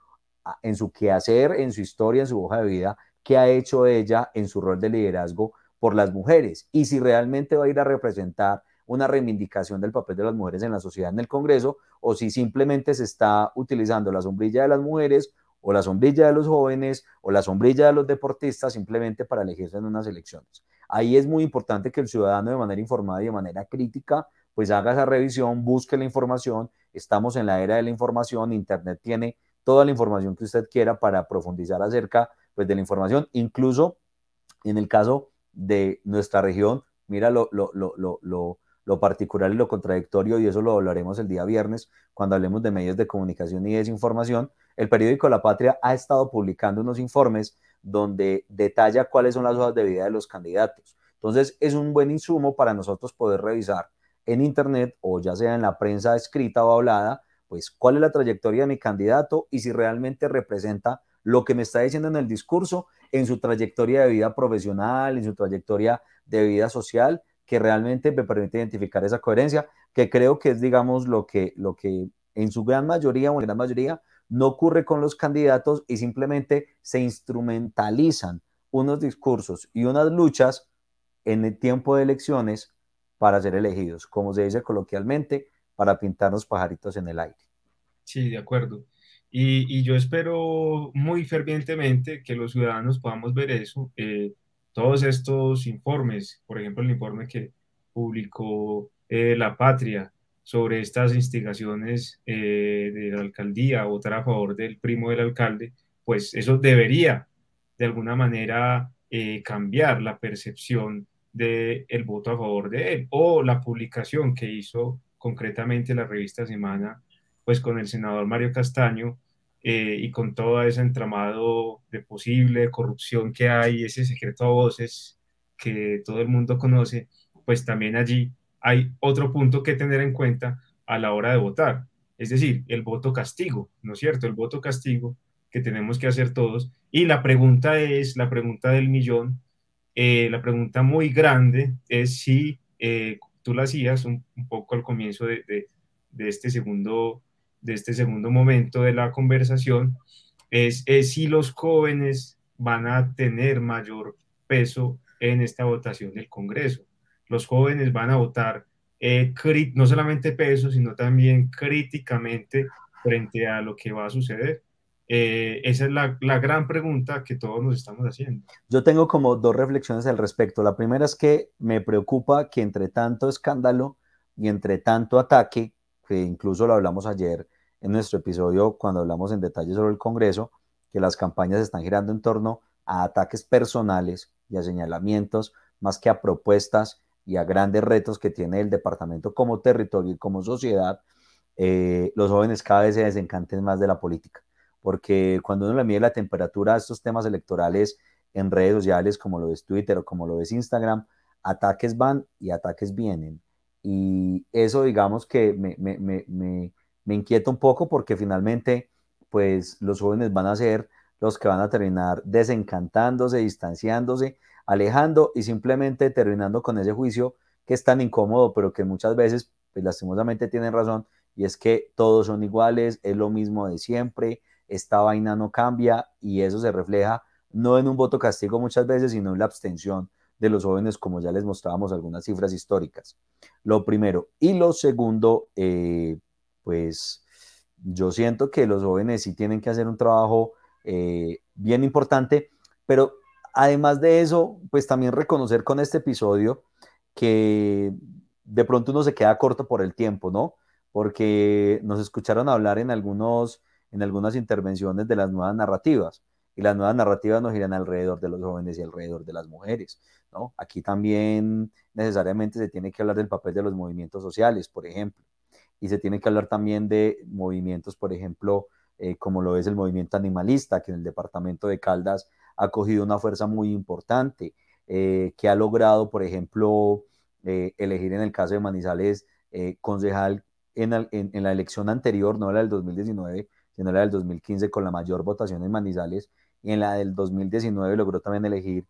en su quehacer, en su historia, en su hoja de vida, qué ha hecho ella en su rol de liderazgo por las mujeres y si realmente va a ir a representar una reivindicación del papel de las mujeres en la sociedad en el Congreso o si simplemente se está utilizando la sombrilla de las mujeres o la sombrilla de los jóvenes o la sombrilla de los deportistas simplemente para elegirse en unas elecciones. Ahí es muy importante que el ciudadano de manera informada y de manera crítica pues haga esa revisión, busque la información. Estamos en la era de la información, Internet tiene toda la información que usted quiera para profundizar acerca pues, de la información, incluso en el caso de nuestra región, mira lo, lo, lo, lo, particular y lo contradictorio, y eso lo hablaremos el día viernes cuando hablemos de medios de comunicación y desinformación. El periódico La Patria ha estado publicando unos informes donde detalla cuáles son las hojas de vida de los candidatos. Entonces, es un buen insumo para nosotros poder revisar en Internet o ya sea en la prensa escrita o hablada, pues cuál es la trayectoria de mi candidato y si realmente representa lo que me está diciendo en el discurso en su trayectoria de vida profesional, en su trayectoria de vida social, que realmente me permite identificar esa coherencia, que creo que es, digamos, lo que, lo que en su gran mayoría o en gran mayoría no ocurre con los candidatos y simplemente se instrumentalizan unos discursos y unas luchas en el tiempo de elecciones para ser elegidos, como se dice coloquialmente, para pintarnos pajaritos en el aire. Sí, de acuerdo. Y, yo espero muy fervientemente que los ciudadanos podamos ver eso. Eh, todos estos informes, por ejemplo, el informe que publicó eh, La Patria sobre estas instigaciones eh, de la alcaldía, votar a favor del primo del alcalde, pues eso debería de alguna manera cambiar la percepción del el voto a favor de él o la publicación que hizo concretamente la revista Semana pues con el senador Mario Castaño eh, y con todo ese entramado de posible corrupción que hay, ese secreto a voces que todo el mundo conoce, pues también allí hay otro punto que tener en cuenta a la hora de votar, es decir, el voto castigo, ¿no es cierto? El voto castigo que tenemos que hacer todos. Y la pregunta es, la pregunta del millón, eh, la pregunta muy grande es si eh, tú la hacías un, poco al comienzo de, de, de este segundo de este segundo momento de la conversación es, si los jóvenes van a tener mayor peso en esta votación del Congreso. Los jóvenes van a votar eh, no solamente peso, sino también críticamente frente a lo que va a suceder. Eh, esa es la, la, gran pregunta que todos nos estamos haciendo. Yo tengo como dos reflexiones al respecto. La primera es que me preocupa que entre tanto escándalo y entre tanto ataque que incluso lo hablamos ayer en nuestro episodio cuando hablamos en detalle sobre el Congreso, que las campañas están girando en torno a ataques personales y a señalamientos más que a propuestas y a grandes retos que tiene el departamento como territorio y como sociedad, eh, los jóvenes cada vez se desencanten más de la política. Porque cuando uno le mide la temperatura a estos temas electorales en redes sociales como lo es Twitter o como lo es Instagram, ataques van y ataques vienen. Y eso digamos que me, me, me, me inquieta un poco porque finalmente pues los jóvenes van a ser los que van a terminar desencantándose, distanciándose, alejando y simplemente terminando con ese juicio que es tan incómodo, pero que muchas veces, pues lastimosamente tienen razón, y es que todos son iguales, es lo mismo de siempre, esta vaina no cambia y eso se refleja no en un voto castigo muchas veces, sino en la abstención de los jóvenes, como ya les mostrábamos algunas cifras históricas. Lo primero. Y lo segundo, eh, pues yo siento que los jóvenes sí tienen que hacer un trabajo eh, bien importante, pero además de eso, pues también reconocer con este episodio que de pronto uno se queda corto por el tiempo, ¿no? Porque nos escucharon hablar en, algunos, en algunas intervenciones de las nuevas narrativas y las nuevas narrativas nos giran alrededor de los jóvenes y alrededor de las mujeres, ¿no? Aquí también necesariamente se tiene que hablar del papel de los movimientos sociales, por ejemplo, y se tiene que hablar también de movimientos, por ejemplo, eh, como lo es el movimiento animalista, que en el departamento de Caldas ha cogido una fuerza muy importante, eh, que ha logrado, por ejemplo, eh, elegir en el caso de Manizales concejal en, en, la elección anterior, no la del 2019, sino la del 2015, con la mayor votación en Manizales, y en la del 2019 logró también elegir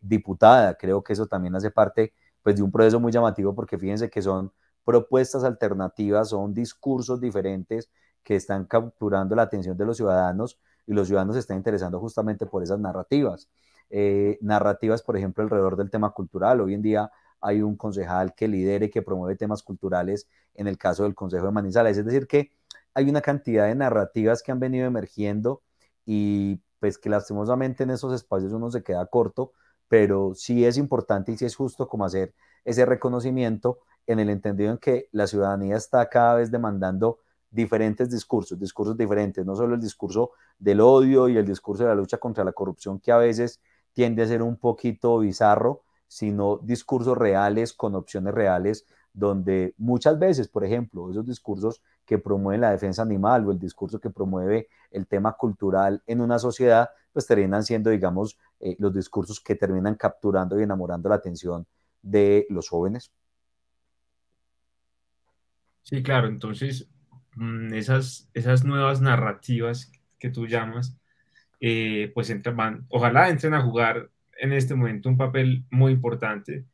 diputada. Creo que eso también hace parte pues, de un proceso muy llamativo, porque fíjense que son propuestas alternativas, son discursos diferentes que están capturando la atención de los ciudadanos y los ciudadanos se están interesando justamente por esas narrativas. Eh, narrativas, por ejemplo, alrededor del tema cultural. Hoy en día hay un concejal que lidere, que promueve temas culturales en el caso del Consejo de Manizales. Es decir, que hay una cantidad de narrativas que han venido emergiendo y pues que lastimosamente en esos espacios uno se queda corto, pero sí es importante y sí es justo como hacer ese reconocimiento en el entendido en que la ciudadanía está cada vez demandando diferentes discursos, discursos diferentes, no solo el discurso del odio y el discurso de la lucha contra la corrupción que a veces tiende a ser un poquito bizarro, sino discursos reales con opciones reales, donde muchas veces, por ejemplo, esos discursos que promueven la defensa animal o el discurso que promueve el tema cultural en una sociedad, pues terminan siendo, digamos, eh, los discursos que terminan capturando y enamorando la atención de los jóvenes. Sí, claro, entonces mm, esas, esas nuevas narrativas que tú llamas, eh, pues entran, ojalá entren a jugar en este momento un papel muy importante,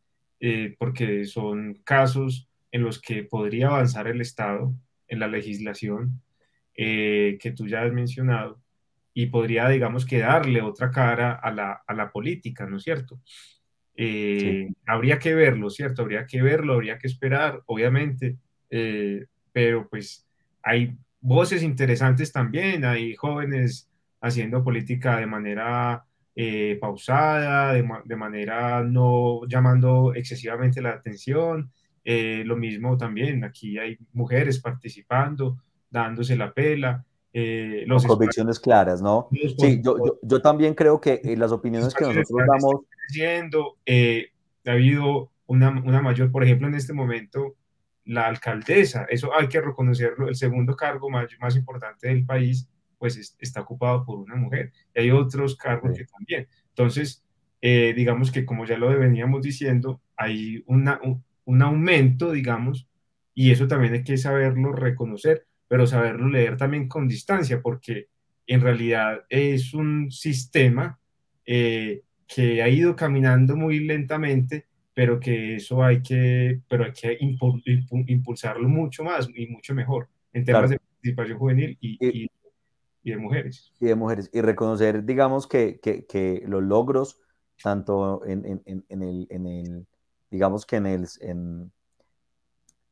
eh, porque son casos en los que podría avanzar el Estado en la legislación eh, que tú ya has mencionado y podría, digamos, que darle otra cara a la, a la política, ¿no es cierto? Habría que verlo, ¿cierto? Habría que verlo, habría que esperar, obviamente eh, pero pues hay voces interesantes también, hay jóvenes haciendo política de manera eh, pausada, de, manera no llamando excesivamente la atención. Eh, lo mismo también, aquí hay mujeres participando, dándose la pela. los Con convicciones claras, ¿no? Sí, yo, yo, yo, también creo que las opiniones que nosotros damos... Creciendo, ha habido una, una mayor, por ejemplo, en este momento, la alcaldesa, eso hay que reconocerlo, el segundo cargo más, más importante del país, pues está ocupado por una mujer. Y hay otros cargos que también. Entonces, eh, digamos que como ya lo veníamos diciendo, hay una, un, aumento, digamos, y eso también hay que saberlo reconocer, pero saberlo leer también con distancia, porque en realidad es un sistema eh, que ha ido caminando muy lentamente pero que eso hay que, pero hay que impulsarlo mucho más y mucho mejor en temas de participación juvenil y, y, y, de mujeres. Y de mujeres. Y reconocer, digamos, que, que, que los logros, tanto en, en, en, el, en el, digamos que en el, en,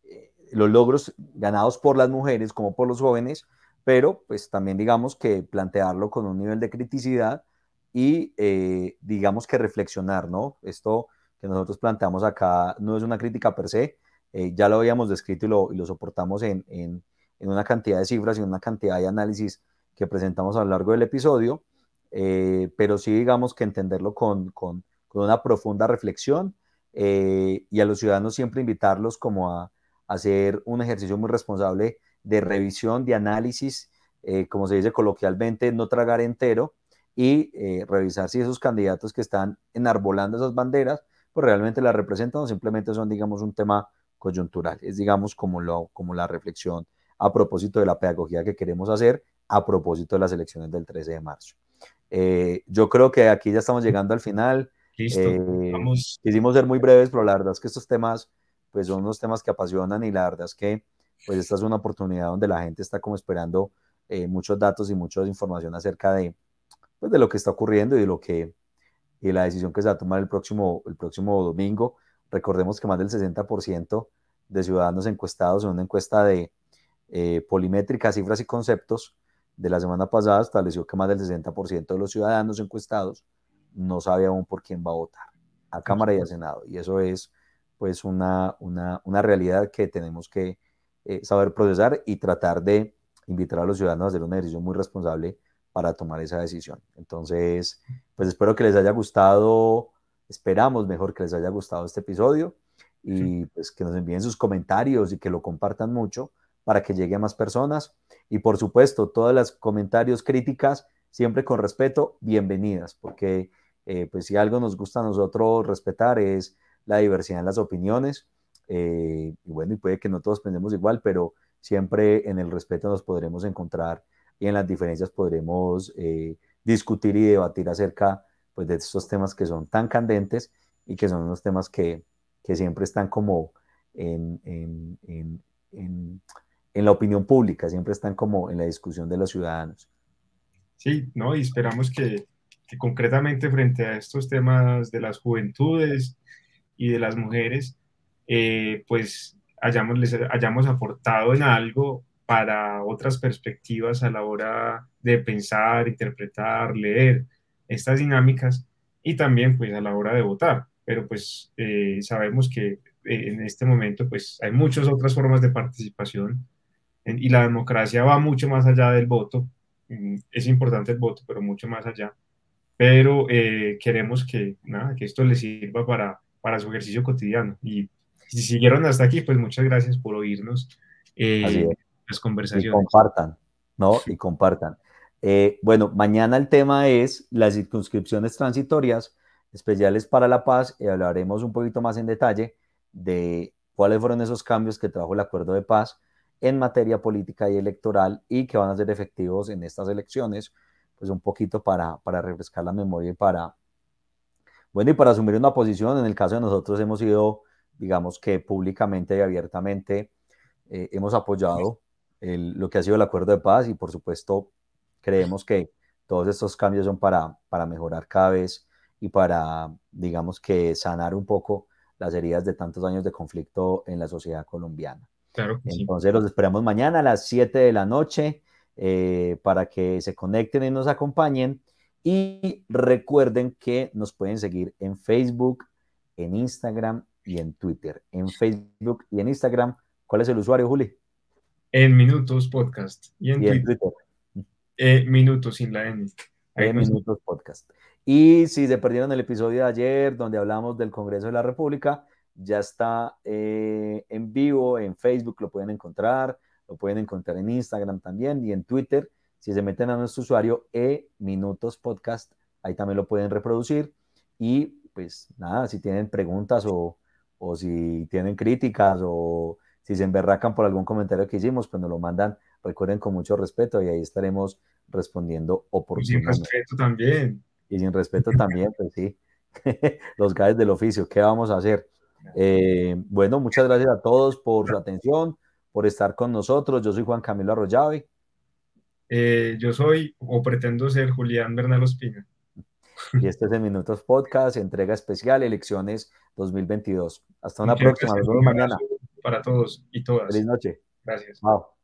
eh, los logros ganados por las mujeres como por los jóvenes, pero pues también digamos que plantearlo con un nivel de criticidad y eh, digamos que reflexionar, ¿no? Esto que nosotros planteamos acá no es una crítica per se, eh, ya lo habíamos descrito y lo, y lo soportamos en, en, en, una cantidad de cifras y una cantidad de análisis que presentamos a lo largo del episodio, eh, pero sí digamos que entenderlo con, con, una profunda reflexión eh, y a los ciudadanos siempre invitarlos como a, hacer un ejercicio muy responsable de revisión, de análisis, eh, como se dice coloquialmente, no tragar entero y revisar si esos candidatos que están enarbolando esas banderas, pues realmente las representan o simplemente son, digamos, un tema coyuntural. Es, digamos, como, lo, como la reflexión a propósito de la pedagogía que queremos hacer a propósito de las elecciones del 13 de marzo. Eh, yo creo que aquí ya estamos llegando al final. Listo, eh, vamos. Quisimos ser muy breves, pero la verdad es que estos temas pues son unos temas que apasionan y la verdad es que pues esta es una oportunidad donde la gente está como esperando eh, muchos datos y mucha información acerca de, pues, de lo que está ocurriendo y de lo que y la decisión que se va a tomar el próximo, el próximo domingo. Recordemos que más del 60% de ciudadanos encuestados en una encuesta de eh, polimétrica, cifras y conceptos de la semana pasada estableció que más del 60% de los ciudadanos encuestados no sabe aún por quién va a votar a Cámara y a Senado. Y eso es pues una, una, una realidad que tenemos que eh, saber procesar y tratar de invitar a los ciudadanos a hacer una decisión muy responsable para tomar esa decisión. Entonces, pues espero que les haya gustado, esperamos mejor que les haya gustado este episodio y pues que nos envíen sus comentarios y que lo compartan mucho para que llegue a más personas. Y por supuesto, todas las comentarios, críticas, siempre con respeto, bienvenidas, porque eh, pues si algo nos gusta a nosotros respetar es la diversidad en las opiniones. Eh, y bueno, y puede que no todos pensemos igual, pero siempre en el respeto nos podremos encontrar y en las diferencias podremos eh, discutir y debatir acerca pues, de estos temas que son tan candentes y que son unos temas que, que siempre están como en, la opinión pública, siempre están como en la discusión de los ciudadanos. Sí, ¿no? Y esperamos que, que concretamente frente a estos temas de las juventudes y de las mujeres, eh, pues hayamos, les hayamos aportado en algo para otras perspectivas a la hora de pensar, interpretar, leer estas dinámicas y también pues a la hora de votar. Pero pues eh, sabemos que eh, en este momento pues hay muchas otras formas de participación y la democracia va mucho más allá del voto. Mm, es importante el voto, pero mucho más allá. Pero eh, queremos que, nada, que esto les sirva para, para su ejercicio cotidiano. Y si siguieron hasta aquí, pues muchas gracias por oírnos conversaciones. Y compartan, ¿no? Y compartan. Eh, bueno, mañana el tema es las circunscripciones transitorias especiales para la paz y hablaremos un poquito más en detalle de cuáles fueron esos cambios que trajo el acuerdo de paz en materia política y electoral y que van a ser efectivos en estas elecciones, pues un poquito para, para refrescar la memoria y para, bueno, y para asumir una posición. En el caso de nosotros hemos sido, digamos que públicamente y abiertamente, eh, hemos apoyado lo que ha sido el acuerdo de paz y por supuesto creemos que todos estos cambios son para, para mejorar cada vez y para, digamos que sanar un poco las heridas de tantos años de conflicto en la sociedad colombiana. Claro Entonces los esperamos mañana a las 7 de la noche eh, para que se conecten y nos acompañen. Y recuerden que nos pueden seguir en Facebook, en Instagram y en Twitter. En Facebook y en Instagram. ¿Cuál es el usuario, Juli? en Minutos Podcast y en, Twitter. Eh, minutos sin la N. en Minutos Podcast. Y si se perdieron el episodio de ayer donde hablamos del Congreso de la República, ya está eh, en vivo en Facebook, lo pueden encontrar, lo pueden encontrar en Instagram también y en Twitter. Si se meten a nuestro usuario e Minutos Podcast, ahí también lo pueden reproducir. Y pues nada, si tienen preguntas o, o si tienen críticas o si se emberracan por algún comentario que hicimos, pues nos lo mandan, recuerden con mucho respeto y ahí estaremos respondiendo oportunamente. Y sin respeto también. Y sin respeto también, pues sí. Los gajes del oficio, ¿qué vamos a hacer? Eh, bueno, muchas gracias a todos por su atención, por estar con nosotros. Yo soy Juan Camilo Arroyave. Eh, yo soy o pretendo ser Julián Bernal Ospina. Y este es el Minutos Podcast, entrega especial, elecciones 2022. Hasta una próxima. Nos vemos mañana para todos y todas. Feliz noche. Gracias. Chao.